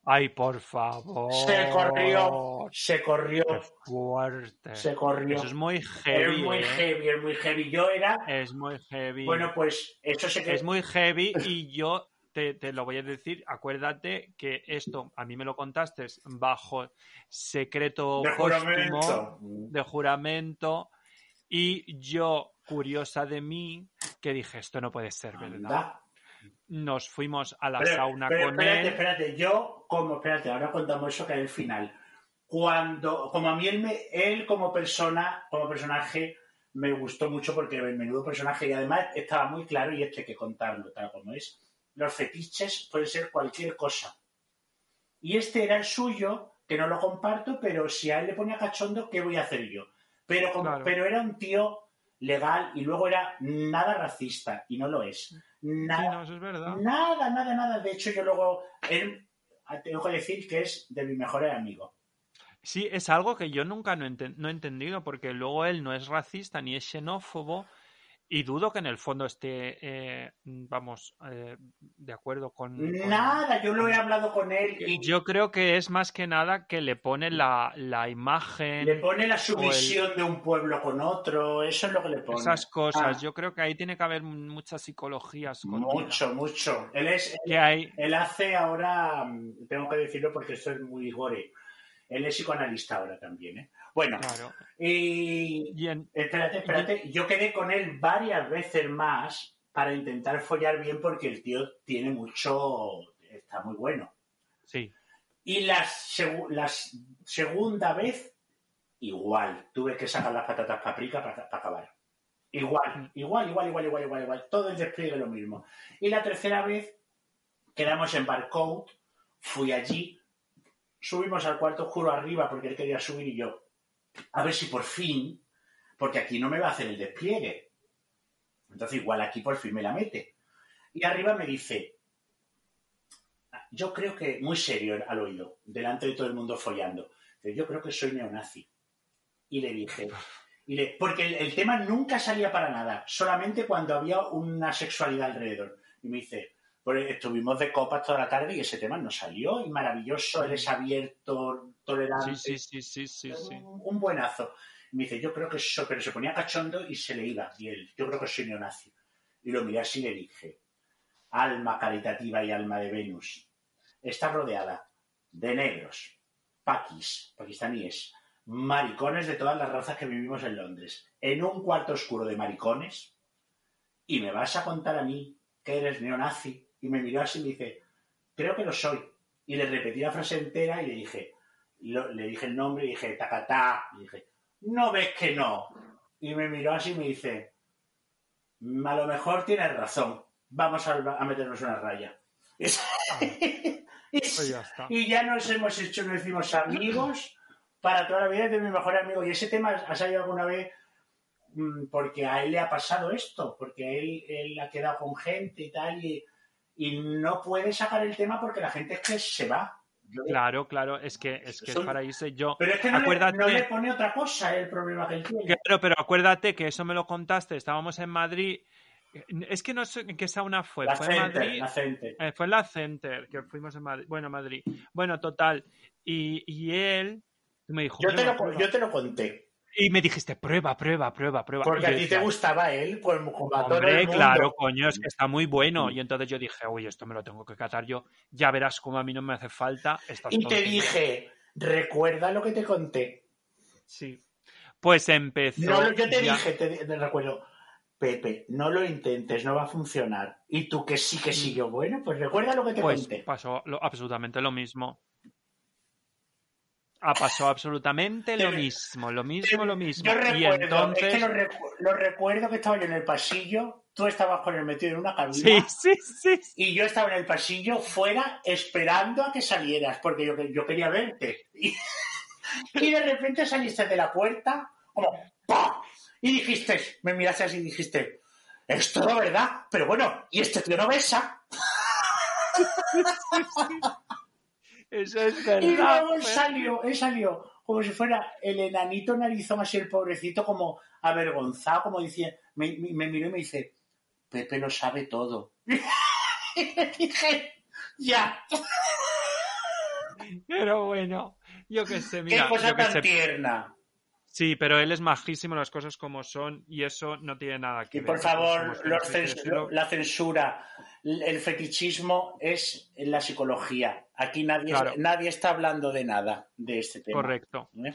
Ay, por favor. se corrió, se corrió, Qué fuerte. se corrió. Eso es muy heavy. Es muy ¿eh? heavy, es muy heavy. Yo era, Es muy heavy. bueno, pues eso se que es muy heavy y yo te, te lo voy a decir. Acuérdate que esto a mí me lo contaste bajo secreto de juramento. de juramento y yo, curiosa de mí, que dije, esto no puede ser verdad. Anda. Nos fuimos a la Pero- sauna pero con espérate, él. espérate, yo como, espérate, ahora contamos eso que es el final. Cuando, como a mí él, me- él como persona, como personaje, me gustó mucho porque el menudo personaje y además estaba muy claro y esto hay que contarlo tal como es. Los fetiches pueden ser cualquier cosa. Y este era el suyo, que no lo comparto, pero si a él le ponía cachondo, ¿qué voy a hacer yo? Pero, como- Claro. pero era un tío legal y luego era nada racista y no lo es. Sí, Nada, no, eso es verdad. Nada, nada, nada. De hecho, yo luego, él, tengo que decir que es de mis mejores amigos. Sí, es algo que yo nunca no, enten- no he entendido, porque luego él no es racista ni es xenófobo, y dudo que en el fondo esté, eh, vamos, eh, de acuerdo con, con- Nada, yo lo he hablado con él y Yo creo que es más que nada que le pone la, la imagen, le pone la el- sumisión de un pueblo con otro. Eso es lo que le pone. esas cosas. Ah, Yo creo que ahí tiene que haber mucha psicología escondida. mucho, mucho. Él es, hay, él hace ahora, mm, tengo que decirlo porque esto es muy gore. Él es psicoanalista ahora también, ¿eh? Bueno, claro. y Y en- Espérate, espérate. Yo quedé con él varias veces más para intentar follar bien porque el tío tiene mucho... Está muy bueno. sí, Y la, segu- la s- segunda vez, igual. Tuve que sacar las patatas paprika para, para acabar. Igual, igual, igual, igual, igual, igual, igual. Todo el despliegue lo mismo. Y la tercera vez, quedamos en Barcode, fui allí, subimos al cuarto oscuro arriba porque él quería subir y yo, a ver si por fin, porque aquí no me va a hacer el despliegue. Entonces igual aquí por fin me la mete. Y arriba me dice, yo creo que, muy serio al oído, delante de todo el mundo follando, yo creo que soy neonazi. Y le dije, y le- porque el, el tema nunca salía para nada, solamente cuando había una sexualidad alrededor. Y me dice, pues estuvimos de copas toda la tarde y ese tema no salió, y maravilloso, él es abierto, tolerante, sí, sí, sí, sí, sí, sí. un, un buenazo. Y me dice, yo creo que eso, pero se ponía cachondo y se le iba. Y él, yo creo que soy neonazi. Y lo miré así y le dije, alma caritativa y alma de Venus, está rodeada de negros, paquis, pakistaníes, maricones de todas las razas que vivimos en Londres, en un cuarto oscuro de maricones, y me vas a contar a mí que eres neonazi. Y me miró así y me dice, creo que lo soy. Y le repetí la frase entera y le dije, lo- le dije el nombre y dije, tacatá. Y dije, no ves que no. Y me miró así y me dice, "Mm, a lo mejor tienes razón, vamos a, a meternos una raya. Y, Pues ya está. y ya nos hemos hecho, nos hicimos amigos para toda la vida de mi mejor amigo. Y ese tema ha salido alguna vez mm, porque a él le ha pasado esto, porque él, él ha quedado con gente y tal, y, y no puede sacar el tema porque la gente es que se va. Claro, claro, es que es, que es para irse yo. Pero es que no, acuérdate, le, no le pone otra cosa el problema que él tiene. Claro, pero acuérdate que eso me lo contaste, estábamos en Madrid. Es que no sé en qué sauna fue. La fue Center, en Madrid. la Center. Eh, fue en la Center, que fuimos en Madrid. Bueno, Madrid. Bueno, total. Y, y él me dijo. Yo te, "Prueba, lo, prueba". yo te lo conté. Y me dijiste, prueba, prueba, prueba, prueba. Porque a ti te gustaba él, como, como a todo el Hombre, mundo. claro, coño, es que está muy bueno. Mm. Y entonces yo dije, uy, esto me lo tengo que catar yo. Ya verás cómo a mí no me hace falta. Y te tonterías". dije, recuerda lo que te conté. Sí. Pues empezó. No, yo te ya- dije, te, te recuerdo, Pepe, no lo intentes, no va a funcionar. Y tú que sí, que sí, yo, bueno, pues recuerda lo que te Pues conté. pasó lo- absolutamente lo mismo. Ah, pasó absolutamente lo mismo, lo mismo, lo mismo. Yo y recuerdo, entonces. es que lo, recu- lo recuerdo que estaba yo en el pasillo, tú estabas con él metido en una cabina Sí, sí, sí. y yo estaba en el pasillo fuera esperando a que salieras, porque yo, yo quería verte. Y, y de repente saliste de la puerta, como ¡pah! Y dijiste, me miraste así y dijiste, es todo verdad, pero bueno, y este tío no besa. Eso es Y verdad. luego él salió, él salió como si fuera el enanito narizón, así el pobrecito, como avergonzado, como dice, me, me- me miró y me dice, Pepe lo sabe todo. y le dije, ya, Pero bueno, yo qué sé, mira, qué cosa tan sé. tierna. Sí, pero él es majísimo, las cosas como son, y eso no tiene nada que Y ver. por Nosotros favor, los cens- la censura, el fetichismo es la psicología. Aquí nadie, Claro. nadie está hablando de nada de este tema. Correcto. ¿eh?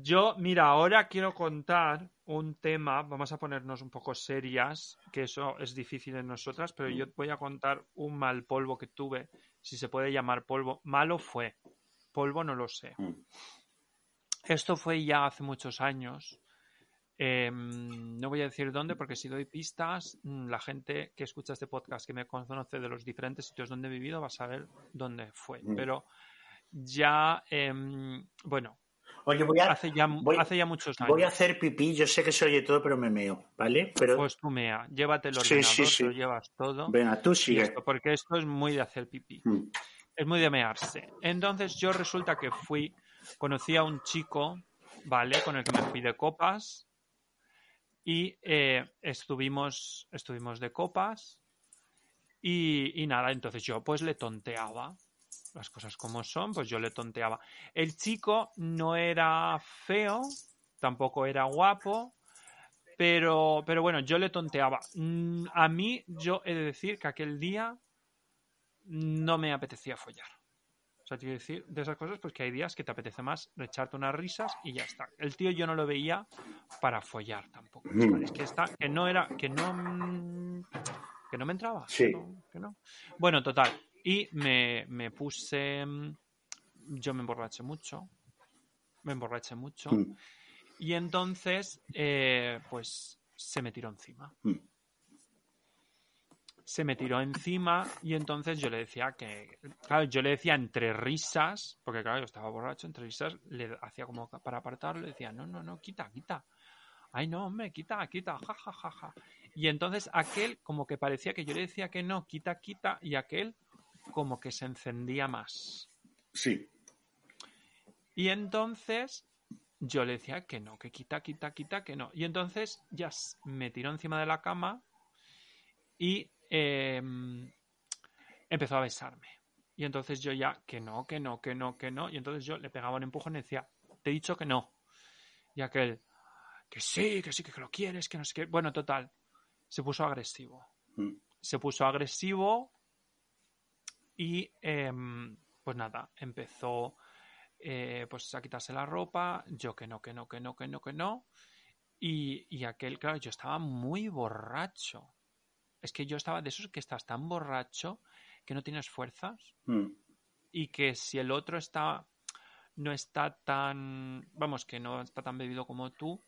Yo, mira, ahora quiero contar un tema, vamos a ponernos un poco serias, que eso es difícil en nosotras, pero yo voy a contar un mal polvo que tuve, si se puede llamar polvo. Malo fue, polvo no lo sé. Mm. Esto fue ya hace muchos años. Eh, no voy a decir dónde porque si doy pistas, mm, la gente que escucha este podcast, que me conoce de los diferentes sitios donde he vivido, va a saber dónde fue. Mm. Pero ya, em, bueno, Oye, voy a, hace ya, voy- hace ya muchos años. voy a hacer pipí, yo sé que se oye todo, pero me meo, ¿vale? Pero Pues tú mea, llévate el Sí, ordenador, sí, sí. te lo llevas todo. venga, tú sigue. esto, porque esto es muy de hacer pipí, Mm. es muy de mearse. Entonces yo resulta que fui, conocí a un chico, ¿vale? Con el que me fui de copas y eh, estuvimos, estuvimos de copas y, y nada, entonces yo pues le tonteaba. Las cosas como son, pues yo le tonteaba. El chico no era feo, tampoco era guapo, pero, pero bueno, yo le tonteaba. Mm, A mí, yo he de decir que aquel día no me apetecía follar. O sea, quiero decir, de esas cosas, pues que hay días que te apetece más echarte unas risas y ya está. El tío yo no lo veía para follar tampoco. Mm. Es que está, que no era, que no, mm, que no me entraba. Sí. que no- que no. Bueno, total. Y me, me puse, mm, yo me emborraché mucho, me emborraché mucho. Mm. Y entonces, eh, pues se me tiró encima. Mm. Se me tiró encima y entonces yo le decía que, claro, yo le decía entre risas, porque claro, yo estaba borracho, entre risas, le hacía como para apartarlo, le decía, no, no, no, quita, quita. Ay, no, hombre, quita, quita, ja, ja, ja, ja. Y entonces aquel como que parecía que yo le decía que no, quita, quita, y aquel como que se encendía más. Sí. Y entonces yo le decía que no, que quita, quita, quita, que no. Y entonces ya me tiró encima de la cama y em, empezó a besarme. Y entonces yo ya, que no, que no, que no, que no. Y entonces yo le pegaba un empujón y decía, te he dicho que no. Y aquel, que sí, que sí, que lo quieres, que no sé qué. Bueno, total, se puso agresivo. Mm. Se puso agresivo y em, pues nada, empezó eh, pues a quitarse la ropa, yo que no, que no, que no, que no, que no. Y, y aquel, claro, yo estaba muy borracho. Es que yo estaba de esos que estás tan borracho que no tienes fuerzas Mm. y que si el otro está no está tan vamos que no está tan bebido como tú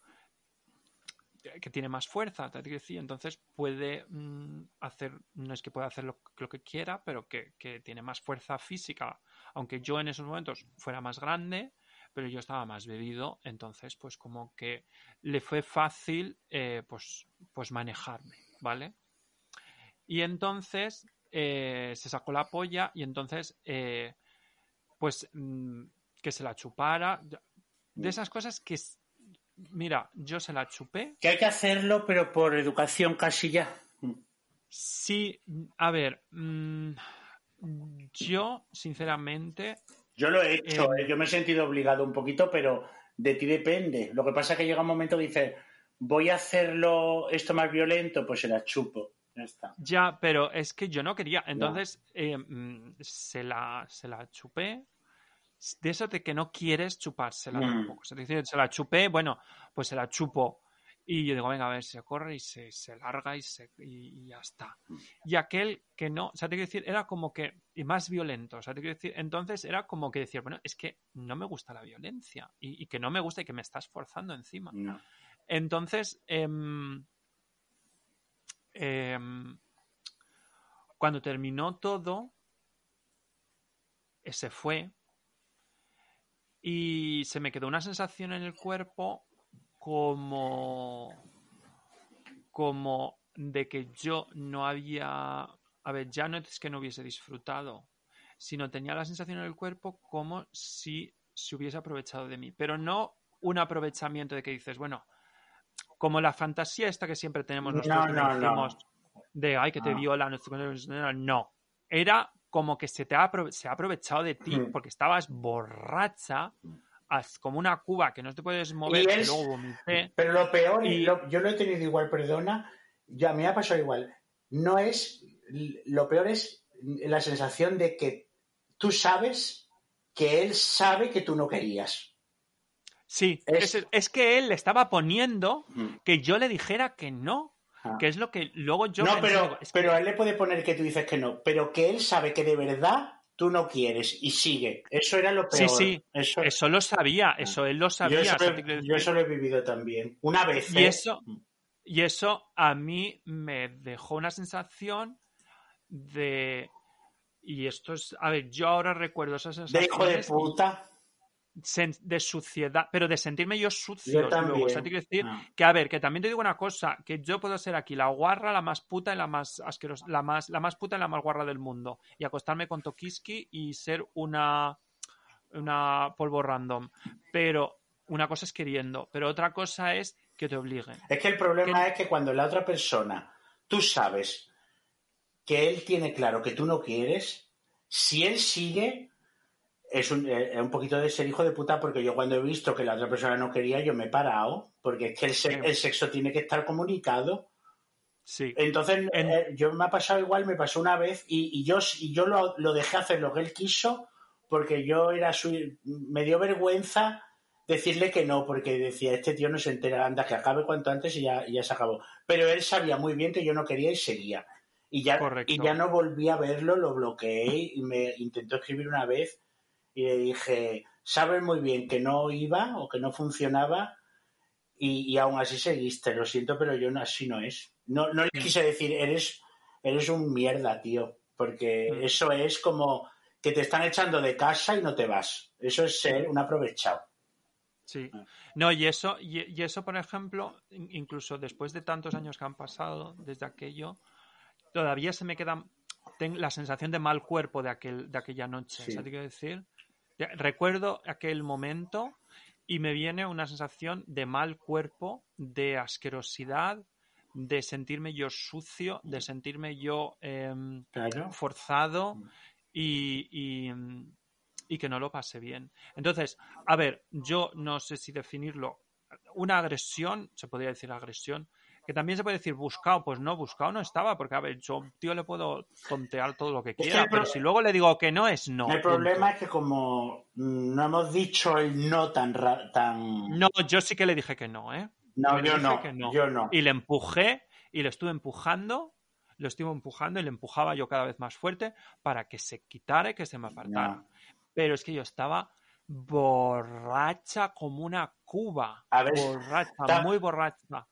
que tiene más fuerza te decir entonces puede mm, hacer no es que pueda hacer lo, lo que quiera pero que, que tiene más fuerza física aunque yo en esos momentos fuera más grande pero yo estaba más bebido entonces pues como que le fue fácil eh, pues pues manejarme vale y entonces eh, se sacó la polla y entonces eh, pues mm, que se la chupara. De esas cosas que, mira, yo se la chupé. Que hay que hacerlo, pero por educación casi ya. Sí, a ver, mm, yo sinceramente, Yo lo he hecho, ¿eh? yo me he sentido obligado un poquito, pero de ti depende. Lo que pasa es que llega un momento que dices, voy a hacerlo esto más violento, pues se la chupo. Ya pero es que yo no quería. Entonces, eh, mm, se la, se la chupé. De eso de que no quieres chupársela Mm. tampoco. Es decir, se la chupé, bueno, pues se la chupo. Y yo digo, venga, a ver, se corre y se, se larga y, se, y, y ya está. Y aquel que no, o sea, te quiero decir, era como que, y más violento, o sea, te quiero decir, entonces era como que decir, bueno, es que no me gusta la violencia y, y que no me gusta y que me estás forzando encima. No. Entonces, em, em, cuando terminó todo, eh, se fue y se me quedó una sensación en el cuerpo como como de que yo no había a ver ya no es que no hubiese disfrutado sino tenía la sensación en el cuerpo como si se hubiese aprovechado de mí pero no un aprovechamiento de que dices bueno como la fantasía esta que siempre tenemos No, nosotros que no, no. decimos de ay que te No. viola no era como que se te ha, se ha aprovechado de ti Mm. porque estabas borracha como una cuba que no te puedes mover Y luego vomité Pero lo peor, y Y- lo- yo lo he tenido igual, perdona, ya me ha pasado igual. No es, lo peor es la sensación de que tú sabes que él sabe que tú no querías. Sí Es- es, es que él le estaba poniendo que yo le dijera que no Ah. que es lo que luego yo no, pero, digo, es que- pero a él le puede poner que tú dices que no, pero que él sabe que de verdad tú no quieres y sigue. Eso era lo Sí, peor. sí, Eso, eso lo sabía eso él lo yo, sabía eso o sea, lo, yo eso lo he vivido también. Una vez. Y ¿eh? eso, y eso a mí me dejó una sensación de. Y esto es. A ver, yo ahora recuerdo esas De sensaciones. hijo de puta. De suciedad, pero de sentirme yo sucio. Yo también. O sea, te quiero decir Ah. que, a ver, que también te digo una cosa: que yo puedo ser aquí la guarra, la más puta y la más asquerosa, la más, la más puta y la más guarra del mundo. Y acostarme con Tokiski y ser una. Una polvo random. Pero una cosa es queriendo, pero otra cosa es que te obliguen. Es que el problema Que- es que cuando la otra persona, tú sabes que él tiene claro que tú no quieres, si él sigue, es un, eh, un poquito de ser hijo de puta, porque yo cuando he visto que la otra persona no quería, yo me he parado, porque es que el, se- Sí. el sexo tiene que estar comunicado. Sí. Entonces, En- eh, yo me ha pasado igual, me pasó una vez y, y yo, y yo lo, lo dejé hacer lo que él quiso porque yo era su... Me dio vergüenza decirle que no, porque decía, este tío no se entera, anda, que acabe cuanto antes y ya, y ya se acabó. Pero él sabía muy bien que yo no quería y seguía. Y ya, Correcto. y ya no volví a verlo, lo bloqueé y me intentó escribir una vez y le dije, sabes muy bien que no iba o que no funcionaba y, y aún así seguiste, lo siento, pero yo no, así no es. No, no le Mm. quise decir, eres, eres un mierda, tío, porque Mm. eso es como que te están echando de casa y no te vas. Eso es ser un aprovechado. Sí. Ah. No, y eso, y, y eso, por ejemplo, in- incluso después de tantos años que han pasado desde aquello, todavía se me queda ten- la sensación de mal cuerpo de, aquel, de aquella noche. Sí. Te quiero decir, recuerdo aquel momento y me viene una sensación de mal cuerpo, de asquerosidad, de sentirme yo sucio, de sentirme yo em, Claro. forzado Mm. y, y, y que no lo pase bien. Entonces, a ver, yo no sé si definirlo. Una agresión, se podría decir agresión, que también se puede decir buscado, pues no, buscado no estaba, porque a ver, yo tío le puedo tontear todo lo que quiera, pero si luego le digo que no es no. el punto. problema es que como no hemos dicho el no tan... tan... No, yo sí que le dije que no, ¿eh? No, yo no, yo no. Y le empujé y le estuve empujando, lo estuve empujando y le empujaba yo cada vez más fuerte para que se quitara y que se me apartara. No. Pero es que yo estaba borracha como una cuba. A ver, borracha, muy borracha.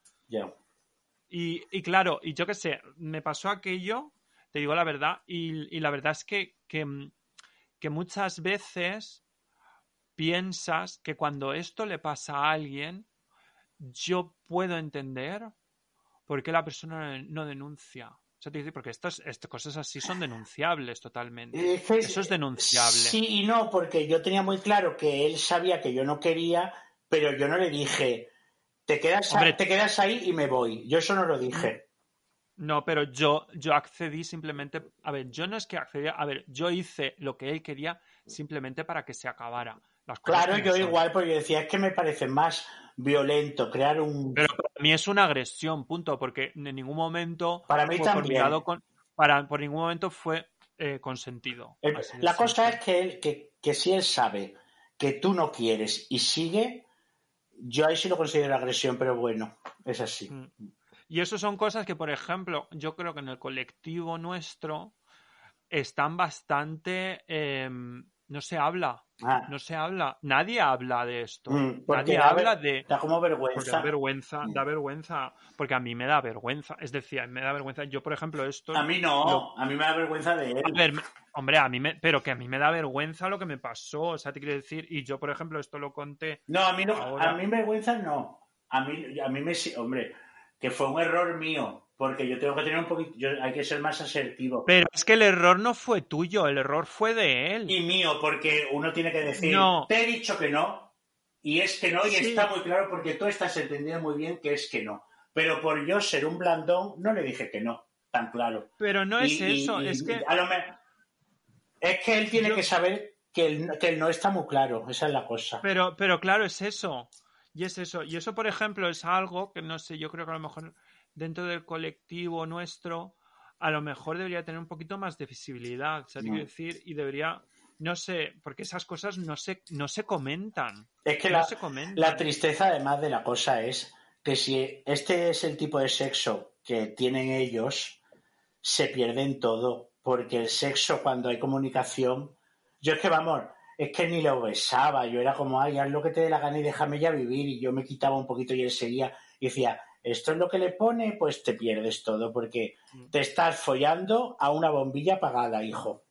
Y, y claro, y yo qué sé, me pasó aquello, te digo la verdad, y, y la verdad es que, que, que muchas veces piensas que cuando esto le pasa a alguien, yo puedo entender por qué la persona no denuncia. O sea, te dice, porque estas, estas cosas así son denunciables totalmente. Eh, que- Eso es denunciable. Sí y no, porque yo tenía muy claro que él sabía que yo no quería, pero yo no le dije, te quedas, a- te quedas ahí y me voy. Yo eso no lo dije. No, pero yo, yo accedí simplemente. A ver, yo no es que accedí. A ver, yo hice lo que él quería simplemente para que se acabara. Las cosas Claro, yo son. igual, porque yo decía, es que me parece más violento crear un... Pero para mí es una agresión, punto, porque en ningún momento. Para mí fue también. con- para, por ningún momento fue eh, consentido. El- de la cosa es que, él, que, que si él sabe que tú no quieres y sigue, yo ahí sí lo considero agresión, pero bueno, es así. Mm. Y eso son cosas que, por ejemplo, yo creo que en el colectivo nuestro están bastante. em, no se habla. Ah, No se habla. Nadie habla de esto. mm, Nadie habla de. Da como vergüenza. da vergüenza, Mm. da vergüenza. Porque a mí me da vergüenza. Es decir, me da vergüenza. Yo, por ejemplo, esto. A mí no, Lo- a mí me da vergüenza de él. A ver, hombre, a mí me. Pero que a mí me da vergüenza lo que me pasó. O sea, te quiero decir. Y yo, por ejemplo, esto lo conté. No, a mí no, Ahora- a mí vergüenza no. A mí, a mí me hombre, que fue un error mío, porque yo tengo que tener un poquito, yo, hay que ser más asertivo. Pero es que el error no fue tuyo, el error fue de él. Y mío, porque uno tiene que decir, No. te he dicho que no, y es que no, y Sí. está muy claro porque tú estás entendiendo muy bien que es que no. Pero por yo ser un blandón, no le dije que no, tan claro. Pero no es Y- eso, y es que. a lo me- Es que él tiene Yo- que saber que el, que el no está muy claro, esa es la cosa. Pero, pero claro, es eso. Y es eso. Y eso, por ejemplo, es algo que no sé, yo creo que a lo mejor dentro del colectivo nuestro, a lo mejor debería tener un poquito más de visibilidad. O sea, te Mm. decir, y debería, no sé, porque esas cosas no se, no se comentan. Es que no la, se comentan. La tristeza, además de la cosa, es que si este es el tipo de sexo que tienen ellos, se pierden todo. Porque el sexo, cuando hay comunicación, yo es que vamos, es que ni lo besaba. Yo era como, ay, haz lo que te dé la gana y déjame ya vivir. Y yo me quitaba un poquito y él seguía. Y decía, esto es lo que le pone, pues te pierdes todo. Porque Mm. te estás follando a una bombilla apagada, hijo.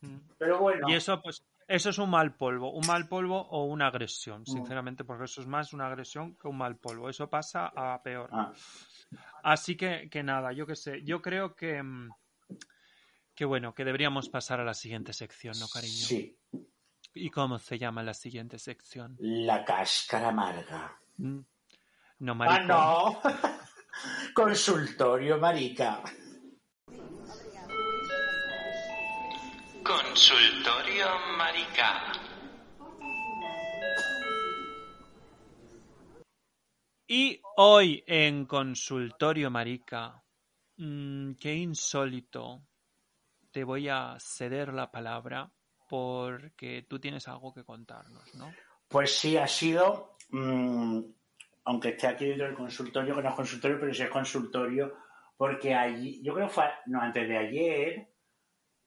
Mm. Pero bueno. Y eso, pues, eso es un mal polvo. Un mal polvo o una Mm. agresión, sinceramente, porque eso es más una agresión que un mal polvo. Eso pasa a peor. Ah, Así que, que nada, yo qué sé. Yo creo que. mm, Que bueno, que deberíamos pasar a la siguiente sección, ¿no, cariño? sí, ¿Y cómo se llama la siguiente sección? la cáscara amarga. No, Ah, maricón. no. Consultorio, marica. Consultorio Marica. Y hoy en Consultorio Marica, mm, qué insólito, te voy a ceder la palabra porque tú tienes algo que contarnos, ¿no? Pues sí, ha sido, mm, aunque esté aquí dentro del consultorio, que no es consultorio, pero sí es consultorio, porque allí, yo creo que fue, no, antes de ayer,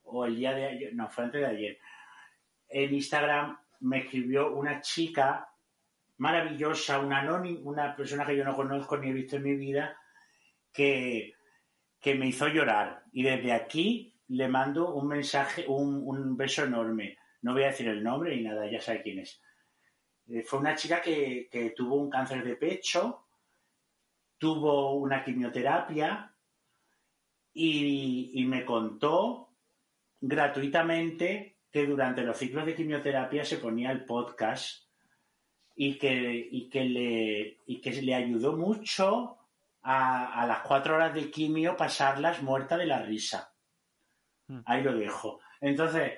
o el día de ayer, no, fue antes de ayer, en Instagram me escribió una chica maravillosa, una, anónima, una persona que yo no conozco ni he visto en mi vida, que, que me hizo llorar. Y desde aquí le mando un mensaje, un, un beso enorme. No voy a decir el nombre ni nada, ya sabe quién es. Eh, Fue una chica que, que tuvo un cáncer de pecho, tuvo una quimioterapia y, y me contó gratuitamente que durante los ciclos de quimioterapia se ponía el podcast y que, y que, le, y que le ayudó mucho a, a las cuatro horas de quimio pasarlas muerta de la risa. Mm. Ahí lo dejo. Entonces,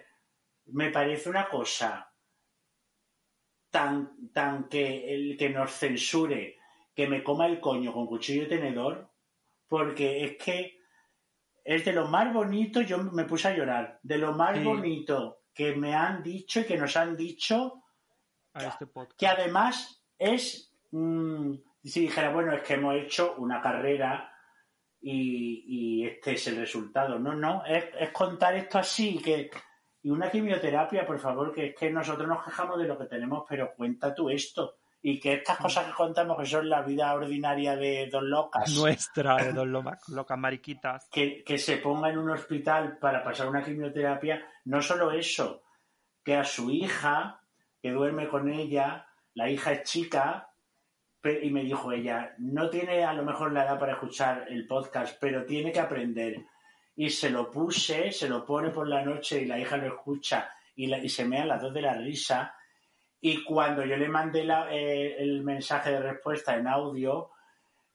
me parece una cosa tan, tan que el que nos censure, que me coma el coño con cuchillo y tenedor, porque es que es de lo más bonito, yo me puse a llorar, de lo más Sí. bonito que me han dicho y que nos han dicho, A este podcast. que además es, mm, si dijera, bueno, es que hemos hecho una carrera y, y este es el resultado. No, no, es, es contar esto así, que y una quimioterapia, por favor, que es que nosotros nos quejamos de lo que tenemos, pero cuenta tú esto. Y que estas cosas que contamos, que son la vida ordinaria de dos locas, Nuestra de dos locas mariquitas. que, que se ponga en un hospital para pasar una quimioterapia, no solo eso, que a su hija, que duerme con ella, la hija es chica, y me dijo ella, no tiene a lo mejor la edad para escuchar el podcast, pero tiene que aprender y se lo puse, se lo pone por la noche y la hija lo escucha y, y se me dan las dos de la risa. Y cuando yo le mandé eh, el mensaje de respuesta en audio,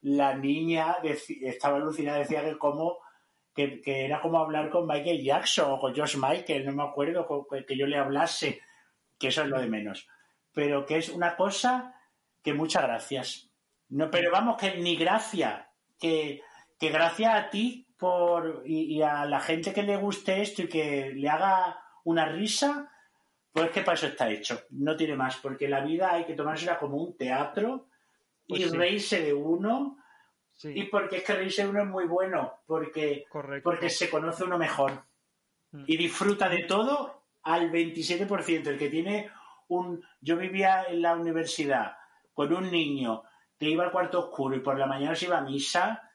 la niña estaba alucinada, decía que como que, era como hablar con Michael Jackson o con Josh Michael, no me acuerdo, que yo le hablase, que eso es lo de menos. Pero que es una cosa que muchas gracias. No, pero vamos, que ni gracias, que, que gracias a ti por, y, a la gente que le guste esto y que le haga una risa, pues que para eso está hecho. No tiene más, porque la vida hay que tomársela como un teatro y pues reírse de uno. Y porque es que reírse de uno es muy bueno, porque, porque se conoce uno mejor. Mm. Y disfruta de todo al 27%. El que tiene un. Yo vivía en la universidad con un niño que iba al cuarto oscuro y por la mañana se iba a misa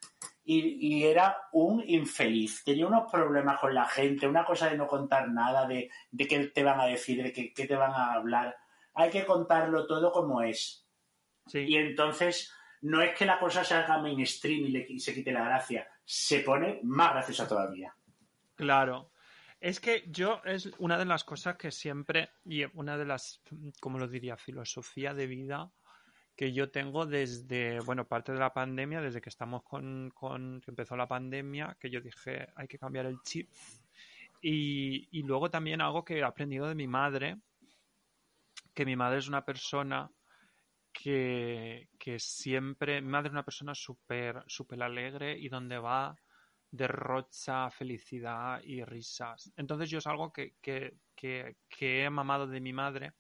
y, era un infeliz. Tenía unos problemas con la gente, una cosa de no contar nada, de, de qué te van a decir, de qué, qué te van a hablar. Hay que contarlo todo como es. Y entonces no es que la cosa se haga mainstream y, le, se quite la gracia, se pone más graciosa todavía. Claro. Es que yo es una de las cosas que siempre, y una de las, como lo diría, filosofía de vida que yo tengo desde, bueno, parte de la pandemia, desde que estamos con, con que empezó la pandemia, que yo dije, hay que cambiar el chip. Y, y luego también algo que he aprendido de mi madre, que mi madre es una persona que, siempre, mi madre es una persona súper super alegre y donde va derrocha felicidad y risas. Entonces yo es algo que, que, que, he mamado de mi madre.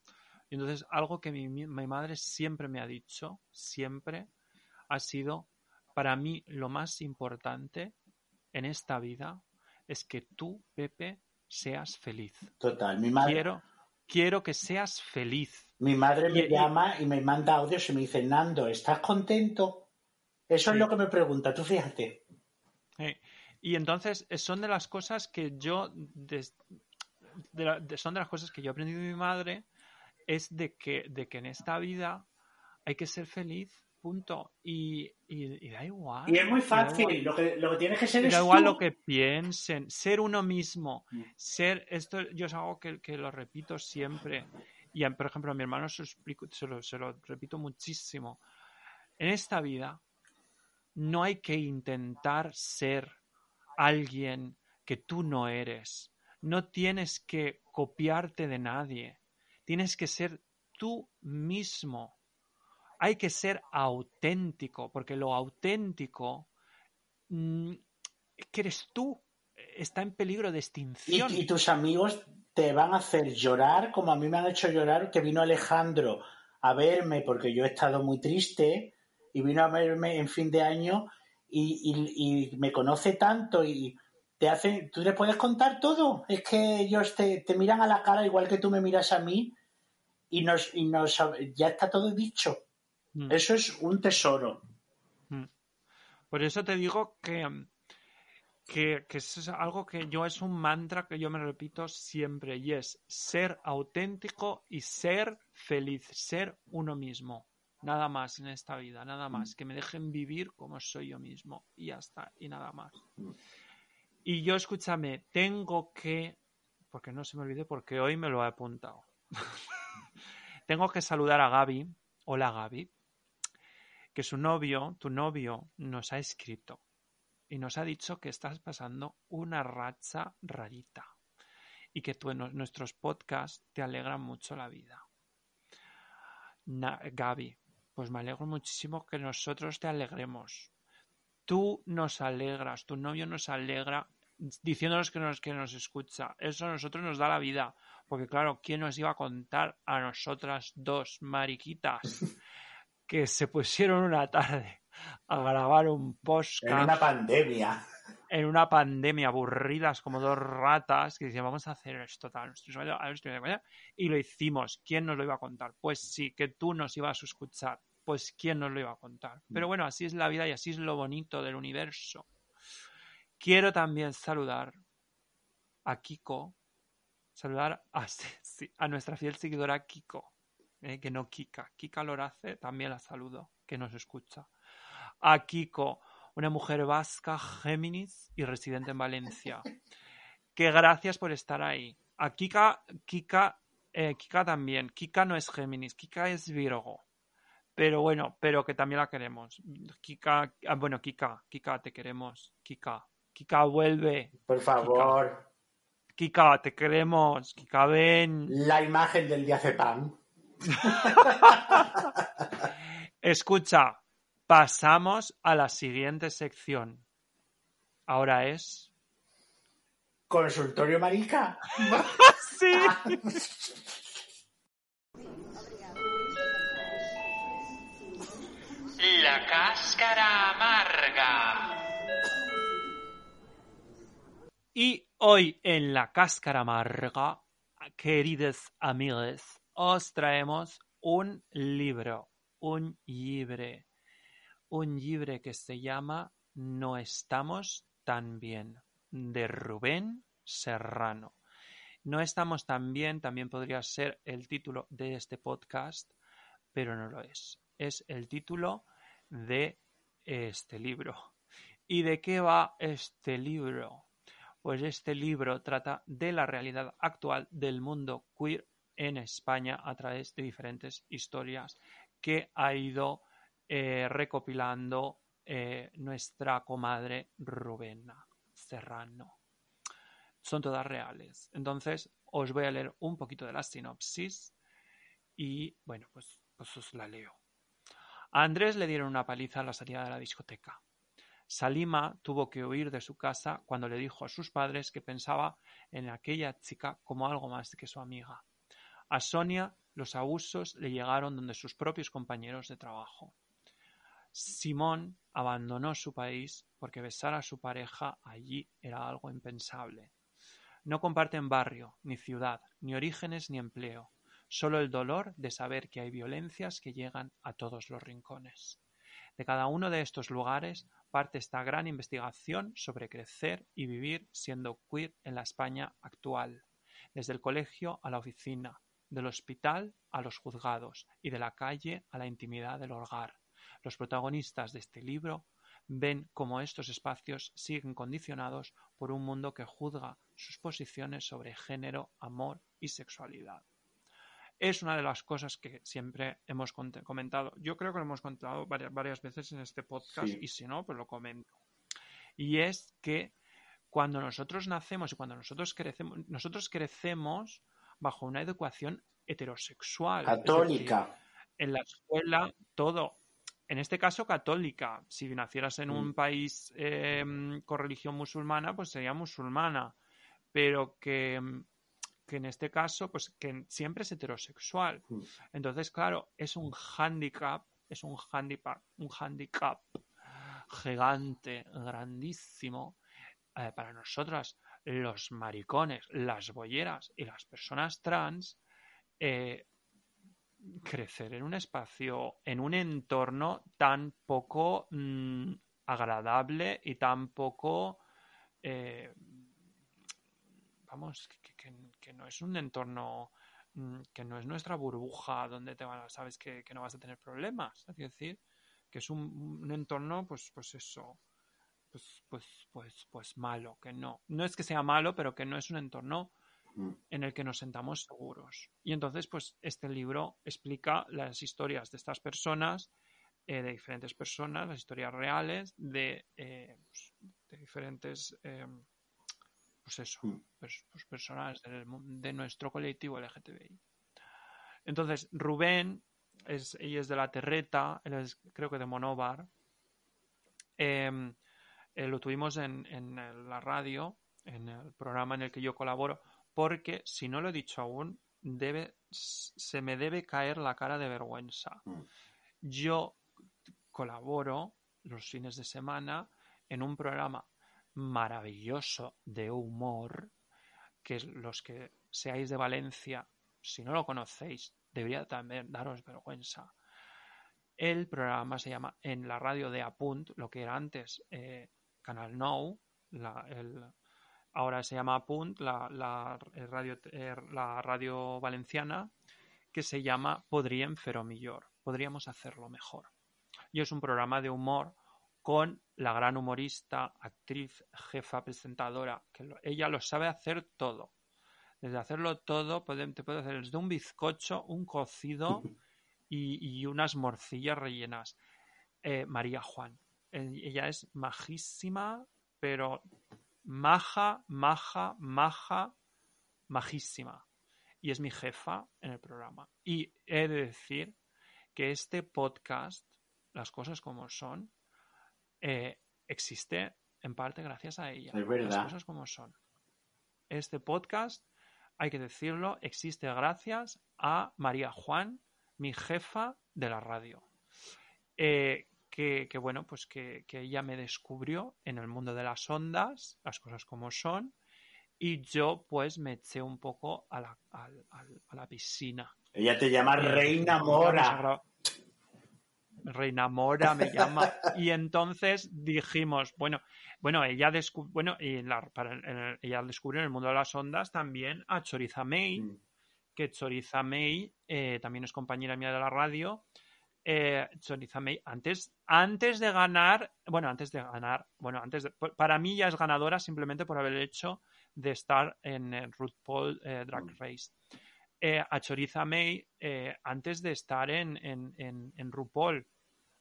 Y entonces algo que mi, mi, madre siempre me ha dicho, siempre, ha sido, para mí lo más importante en esta vida es que tú, Pepe, seas feliz. Total, mi madre. Quiero, quiero que seas feliz. Mi madre me llama y me manda audios y me dice, Nando, ¿estás contento? Eso es lo que me pregunta, tú fíjate. Y entonces eh, son de las cosas que yo, son de las cosas que yo he aprendido de mi madre, es de que, de que en esta vida hay que ser feliz punto. Y, da igual. Y es muy fácil, lo que, lo que tienes que ser da igual lo que piensen, ser uno mismo, mm. ser, esto yo es algo que, lo repito siempre, y por ejemplo a mi hermano se lo, se lo repito muchísimo, en esta vida no hay que intentar ser alguien que tú no eres, no tienes que copiarte de nadie, tienes que ser tú mismo hay que ser auténtico, porque lo auténtico mm, que eres tú está en peligro de extinción. Y, tus amigos te van a hacer llorar como a mí me han hecho llorar que vino Alejandro a verme porque yo he estado muy triste y vino a verme en fin de año y, me conoce tanto y te hace, tú le puedes contar todo. Es que ellos te, te, miran a la cara igual que tú me miras a mí y nos, y nos ya está todo dicho. Mm. Eso es un tesoro. Mm. Por eso te digo que, que, es algo que yo es un mantra que yo me repito siempre y es ser auténtico y ser feliz, ser uno mismo. Nada más en esta vida, nada más. Mm. Que me dejen vivir como soy yo mismo y ya está, y nada más. Y yo, escúchame, tengo que, porque no se me olvide, porque hoy me lo he apuntado. tengo que saludar a Gaby. Hola Gaby que su novio, tu novio, nos ha escrito y nos ha dicho que estás pasando una racha rarita y que nuestros podcasts te alegran mucho la vida. Gaby, pues me alegro muchísimo que nosotros te alegremos. Tú nos alegras, tu novio nos alegra diciéndonos que nos, que nos escucha. Eso a nosotros nos da la vida. Porque claro, ¿quién nos iba a contar a nosotras dos mariquitas que se pusieron una tarde a grabar un podcast. En una pandemia. En una pandemia, aburridas como dos ratas, que decían, vamos a hacer esto, tal, y lo hicimos. ¿Quién nos lo iba a contar? Pues sí, que tú nos ibas a escuchar. Pues quién nos lo iba a contar. Pero bueno, así es la vida y así es lo bonito del universo. Quiero también saludar a Kiko, saludar a, a nuestra fiel seguidora Kiko, eh, que no Kika. Kika Lorace también la saludo, que nos escucha. A Kiko, una mujer vasca, Géminis y residente en Valencia. Que gracias por estar ahí. A Kika, Kika, eh, Kika también. Kika no es Géminis, Kika es Virgo. Pero bueno, pero que también la queremos. Kika, ah, bueno, Kika, Kika, te queremos. Kika, Kika, vuelve. Por favor. Kika, te queremos. Kika, ven. La imagen del diazepam. Escucha, pasamos a la siguiente sección. Ahora es. Consultorio marica. sí. La cáscara amarga. Y hoy en la cáscara amarga, queridos amigos, os traemos un libro, un libre, un libre que se llama No estamos tan bien, de Rubén Serrano. No estamos tan bien, también podría ser el título de este podcast, pero no lo es. Es el título de este libro. ¿Y de qué va este libro? Pues este libro trata de la realidad actual del mundo queer en España a través de diferentes historias que ha ido eh, recopilando eh, nuestra comadre Rubena Serrano. Son todas reales. Entonces, os voy a leer un poquito de la sinopsis y, bueno, pues, pues os la leo. A Andrés le dieron una paliza a la salida de la discoteca. Salima tuvo que huir de su casa cuando le dijo a sus padres que pensaba en aquella chica como algo más que su amiga. A Sonia los abusos le llegaron donde sus propios compañeros de trabajo. Simón abandonó su país porque besar a su pareja allí era algo impensable. No comparten barrio, ni ciudad, ni orígenes, ni empleo, solo el dolor de saber que hay violencias que llegan a todos los rincones. De cada uno de estos lugares parte esta gran investigación sobre crecer y vivir siendo queer en la España actual, desde el colegio a la oficina, del hospital a los juzgados y de la calle a la intimidad del hogar. Los protagonistas de este libro ven cómo estos espacios siguen condicionados por un mundo que juzga sus posiciones sobre género, amor y sexualidad. Es una de las cosas que siempre hemos comentado. Yo creo que lo hemos contado varias, veces en este podcast y si no, pues lo comento. Y es que cuando nosotros nacemos y cuando nosotros crecemos, nosotros crecemos bajo una educación heterosexual. Católica. en la escuela, todo. En este caso, católica. Si nacieras en un mm. país em, con religión musulmana, pues sería musulmana. Pero que, que, en este caso, pues que siempre es heterosexual. Mm. Entonces, claro, es un handicap, es un handicap, un handicap gigante, grandísimo eh, para nosotras los maricones, las bolleras y las personas trans eh, crecer en un espacio, en un entorno tan poco mm, agradable y tan poco, eh, vamos, que, no es un entorno, mm, que no es nuestra burbuja donde te van, sabes que, no vas a tener problemas, es decir, que es un, un entorno, pues, pues eso, pues, pues, pues, pues malo, que no. No es que sea malo, pero que no es un entorno mm. en el que nos sentamos seguros. Y entonces, pues este libro explica las historias de estas personas, eh, de diferentes personas, las historias reales de, eh, pues, de diferentes, em, pues eso, mm. pues, personas de, nuestro colectivo LGTBI. Entonces, Rubén, es, ella es de la Terreta, él es creo que de Monóvar. Em, eh, lo tuvimos en, la radio, en el programa en el que yo colaboro, porque si no lo he dicho aún, debe, se me debe caer la cara de vergüenza. Mm. Yo colaboro los fines de semana en un programa maravilloso de humor, que los que seáis de Valencia, si no lo conocéis, debería también daros vergüenza. El programa se llama En la radio de Apunt, lo que era antes eh, Canal Nou, ahora se llama Punt, la, radio, eh, la radio valenciana, que se llama Podríem fer millor, podríamos hacerlo mejor. Y es un programa de humor con la gran humorista, actriz, jefa, presentadora, que ella lo sabe hacer todo. Desde hacerlo todo, puede- te puede hacer desde un bizcocho, un cocido y, y unas morcillas rellenas. Eh, María Juan. Eh, Ella es majísima, pero maja, maja, maja, majísima. Y es mi jefa en el programa. Y he de decir que este podcast, las cosas como son, eh, existe en parte gracias a ella. Es verdad. Las cosas como son. Este podcast, hay que decirlo, existe gracias a María Juan, mi jefa de la radio. Eh, que, que, bueno, pues que, que ella me descubrió en el mundo de las ondas, las cosas como son, y yo pues me eché un poco a la, al- a la piscina. Ella te llama Eh, Reina a Mora. Gra- Reina Mora me llama. Y entonces dijimos, bueno, bueno, ella descu- bueno, y en la- para- en el- ella descubrió en el mundo de las ondas también a Choriza May, Mm. que Choriza May eh, también es compañera mía de la radio. Eh, Choriza May, antes, antes de ganar, bueno, antes de ganar, bueno, antes de, para mí ya es ganadora simplemente por haber hecho de estar en eh, RuPaul Drag Mm. Race. Eh, a Choriza May, eh, antes de estar en, en, en, en RuPaul,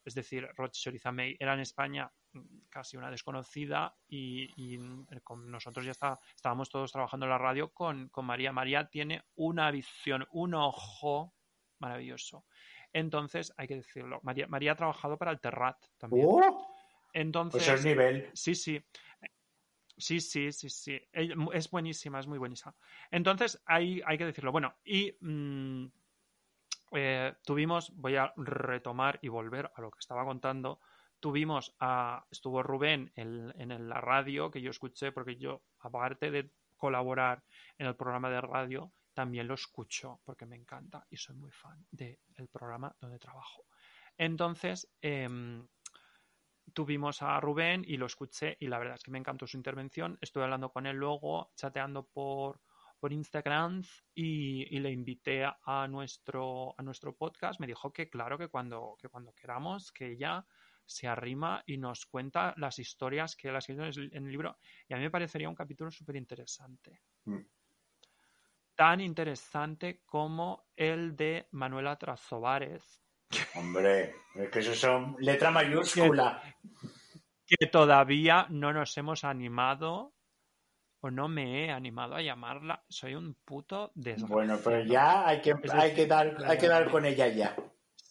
es decir, Ro- Choriza May era en España mm, casi una desconocida y, y, mm, con nosotros ya está, estábamos todos trabajando en la radio con, con María. María tiene una visión, un ojo maravilloso. Entonces, hay que decirlo, María, María ha trabajado para el Terrat también. ¡Uh! Entonces, Pues es nivel. Sí, sí. Sí, sí, sí, sí. Es buenísima, es muy buenísima. Entonces, hay, hay que decirlo. Bueno, y mm, eh, tuvimos, voy a retomar y volver a lo que estaba contando. Tuvimos a, estuvo Rubén en, en la radio que yo escuché, porque yo, aparte de colaborar en el programa de radio, también lo escucho porque me encanta y soy muy fan del programa donde trabajo. Entonces, em, tuvimos a Rubén y lo escuché y la verdad es que me encantó su intervención. Estuve hablando con él luego, chateando por, por Instagram y, y le invité a, nuestro, a nuestro podcast. Me dijo que claro, que cuando, que cuando queramos, que ella se arrima y nos cuenta las historias que él ha escrito en el- libro. Y a mí me parecería un capítulo súper interesante. Mm. Tan interesante como el de Manuela Trasovares, Hombre, es que eso son letra mayúscula. que todavía no nos hemos animado o no me he animado a llamarla. Soy un puto desgraciado. Bueno, pero ya hay que, hay decir, que dar, hay que dar con ella ya.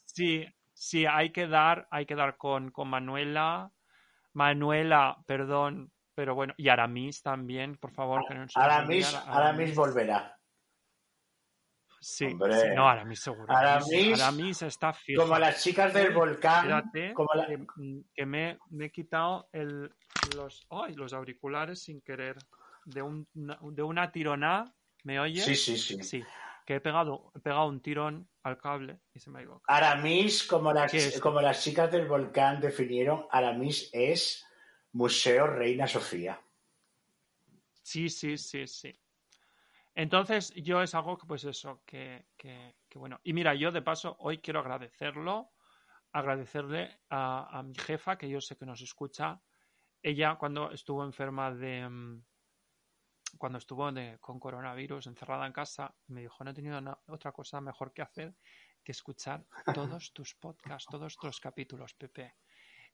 Sí, sí, hay que dar, hay que dar con, con Manuela. Manuela, perdón, pero bueno, y Aramis también, por favor, que no Aramis, olvide, Aramis volverá. Sí, Hombre. sí, no, Aramis seguro. Aramis, Aramis está fija. Como las chicas del volcán. Como la- que, que me, me he quitado el, los, los auriculares sin querer. De, un, una- de una tirona, ¿me oyes? Sí, sí, sí. Sí, que he pegado, he pegado un tirón al cable y se me ha ido. Aramis, como las, como las chicas del volcán definieron, Aramis es Museo Reina Sofía. Sí, sí, sí, sí. Entonces, yo es algo que, pues eso, que, que, que bueno. Y mira, yo de paso, hoy quiero agradecerlo, agradecerle a, a mi jefa, que yo sé que nos escucha. Ella, cuando estuvo enferma de. Cuando estuvo de- con coronavirus, encerrada en casa, me dijo: No he tenido otra cosa mejor que hacer que escuchar todos tus podcasts, todos tus capítulos, Pepe.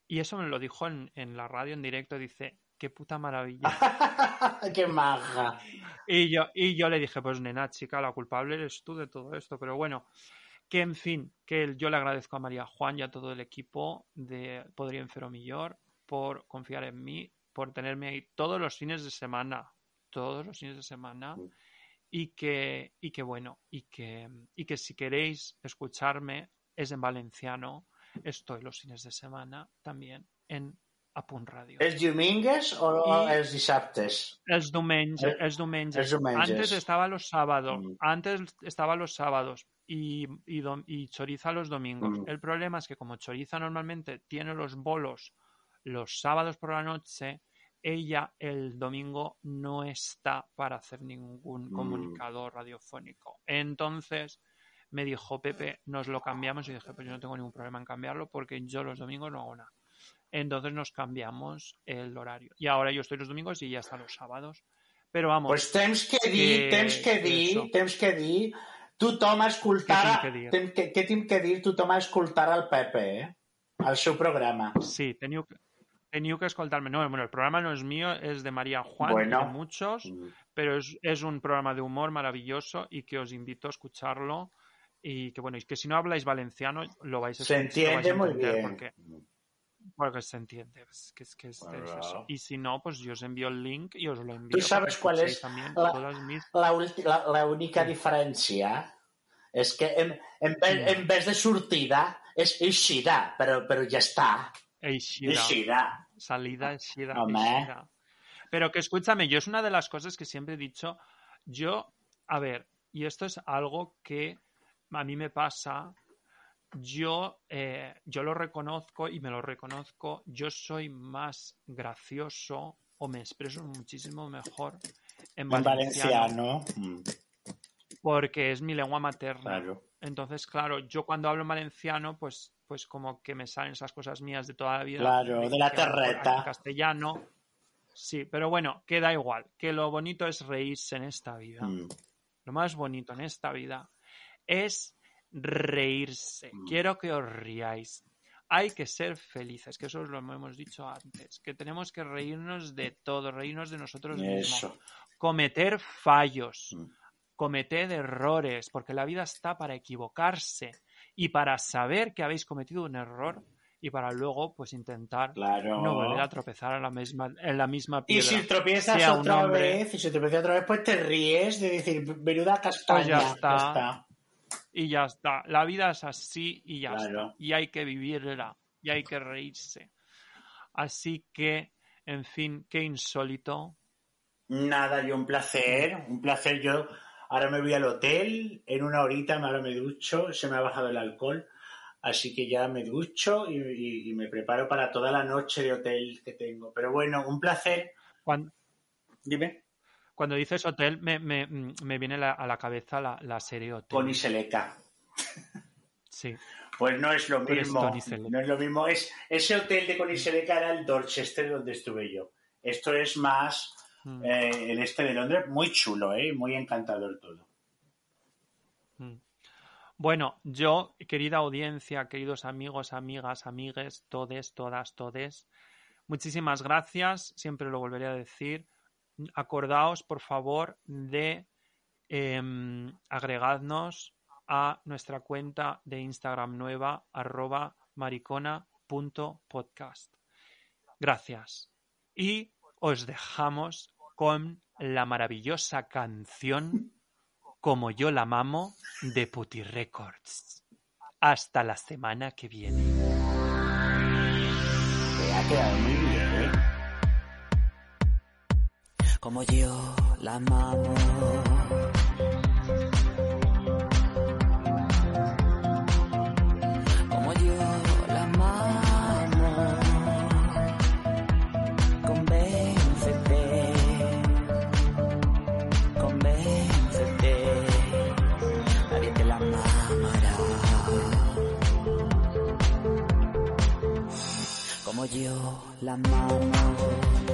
Y eso me lo dijo en, en la radio en directo. Dice: Qué puta maravilla. ¡Qué maja! Y yo, y yo le dije, pues nena, chica, la culpable eres tú de todo esto. Pero bueno, que en fin, que yo le agradezco a María Juan y a todo el equipo de Podría Enfero Millor por confiar en mí, por tenerme ahí todos los fines de semana, todos los fines de semana. Y que, y que bueno, y que, y que si queréis escucharme, es en valenciano. Estoy los fines de semana también en Apunt Radio. ¿Es diumenges o I- els dissabtes? Els diumenges, Eh, diumenges. Antes estaba los sábados, Mm. antes estaba los sábados y, y, dom- y Choriza los domingos. Mm. El problema es que como Choriza normalmente tiene los bolos los sábados por la noche, ella el domingo no está para hacer ningún Mm. comunicado radiofónico. Entonces me dijo Pepe, nos lo cambiamos y dije, pues yo no tengo ningún problema en cambiarlo porque yo los domingos no hago nada. Entonces nos cambiamos el horario. Y ahora yo estoy los domingos y ella está los sábados. Però vamos... Pues temps que dir, temps que dir, temps que dir, tothom a escoltar... Què tinc que dir? Què, tinc que dir tothom el Pepe, eh? El seu programa. Sí, teniu que, teniu que escoltarme. No, bueno, el programa no es mío, es de María Juan y Bueno. de muchos, pero es, es un programa de humor maravilloso y que os invito a escucharlo. Y que bueno, y que si no habláis valenciano, lo vais a, Se vais a entiende muy bien. Porque, porque se entiende. Es que es, que es- es Claro. eso. Y si no, pues yo os envío el link y os lo envío. ¿Tú sabes cuál es también la- todas mis... La, ulti- la, la única diferència és que en, en, vez, en vez de sortida és eixida, però, però ja està. Eixida. Salida, eixida. Pero que escúchame, yo es una de las cosas que siempre he dicho, yo, a ver, y esto es algo que a mí me pasa, yo, eh, yo lo reconozco y me lo reconozco, yo soy más gracioso o me expreso muchísimo mejor en En valenciano, valenciano. Mm, porque es mi lengua materna. claro. Entonces, claro, yo cuando hablo en valenciano, pues, pues como que me salen esas cosas mías de toda la vida. Claro, de la que terreta. En castellano. Sí, pero bueno, que da igual. Que lo bonito es reírse en esta vida. Mm. Lo más bonito en esta vida es reírse. Mm. Quiero que os riáis. Hay que ser felices, que eso os lo hemos dicho antes, que tenemos que reírnos de todo, reírnos de nosotros mismos Eso. cometer fallos, Mm. cometer errores, porque la vida está para equivocarse y para saber que habéis cometido un error y para luego pues intentar Claro. no volver a tropezar en la misma, en la misma Y piedra. si tropiezas otra hombre- vez, y si tropiezas otra vez, pues te ríes de decir, menuda castaña. Pues ya está. ya está. Y ya está. La vida es así y ya Claro. está. Y hay que vivirla. Y hay que reírse. Así que, en fin, qué insólito. Nada, yo un placer, un placer. Yo ahora me voy al hotel, en una horita ahora me ducho, se me ha bajado el alcohol, así que ya me ducho y, y- y me preparo para toda la noche de hotel que tengo. Pero bueno, un placer. Cuando, Dime. cuando dices hotel, me, me, me viene la- a la cabeza la, la serie Hotel. Con Iseleca. Sí. Pues no es lo eres mismo. Tony. No es lo mismo. Es, ese hotel de Coniseleca era el Dorchester donde estuve yo. Esto es más Mm. eh, el este de Londres, muy chulo, ¿eh? muy encantador todo. Mm. Bueno, yo, querida audiencia, queridos amigos, amigas, amigues, todes, todas, todes, muchísimas gracias, siempre lo volveré a decir. Acordaos, por favor, de em, agregadnos a nuestra cuenta de Instagram nueva, arroba maricona.podcast. Gracias. Y os dejamos con la maravillosa canción como yo la mamo de Putty Records. Hasta la semana que viene. Como yo la amamos. Como yo la amamos.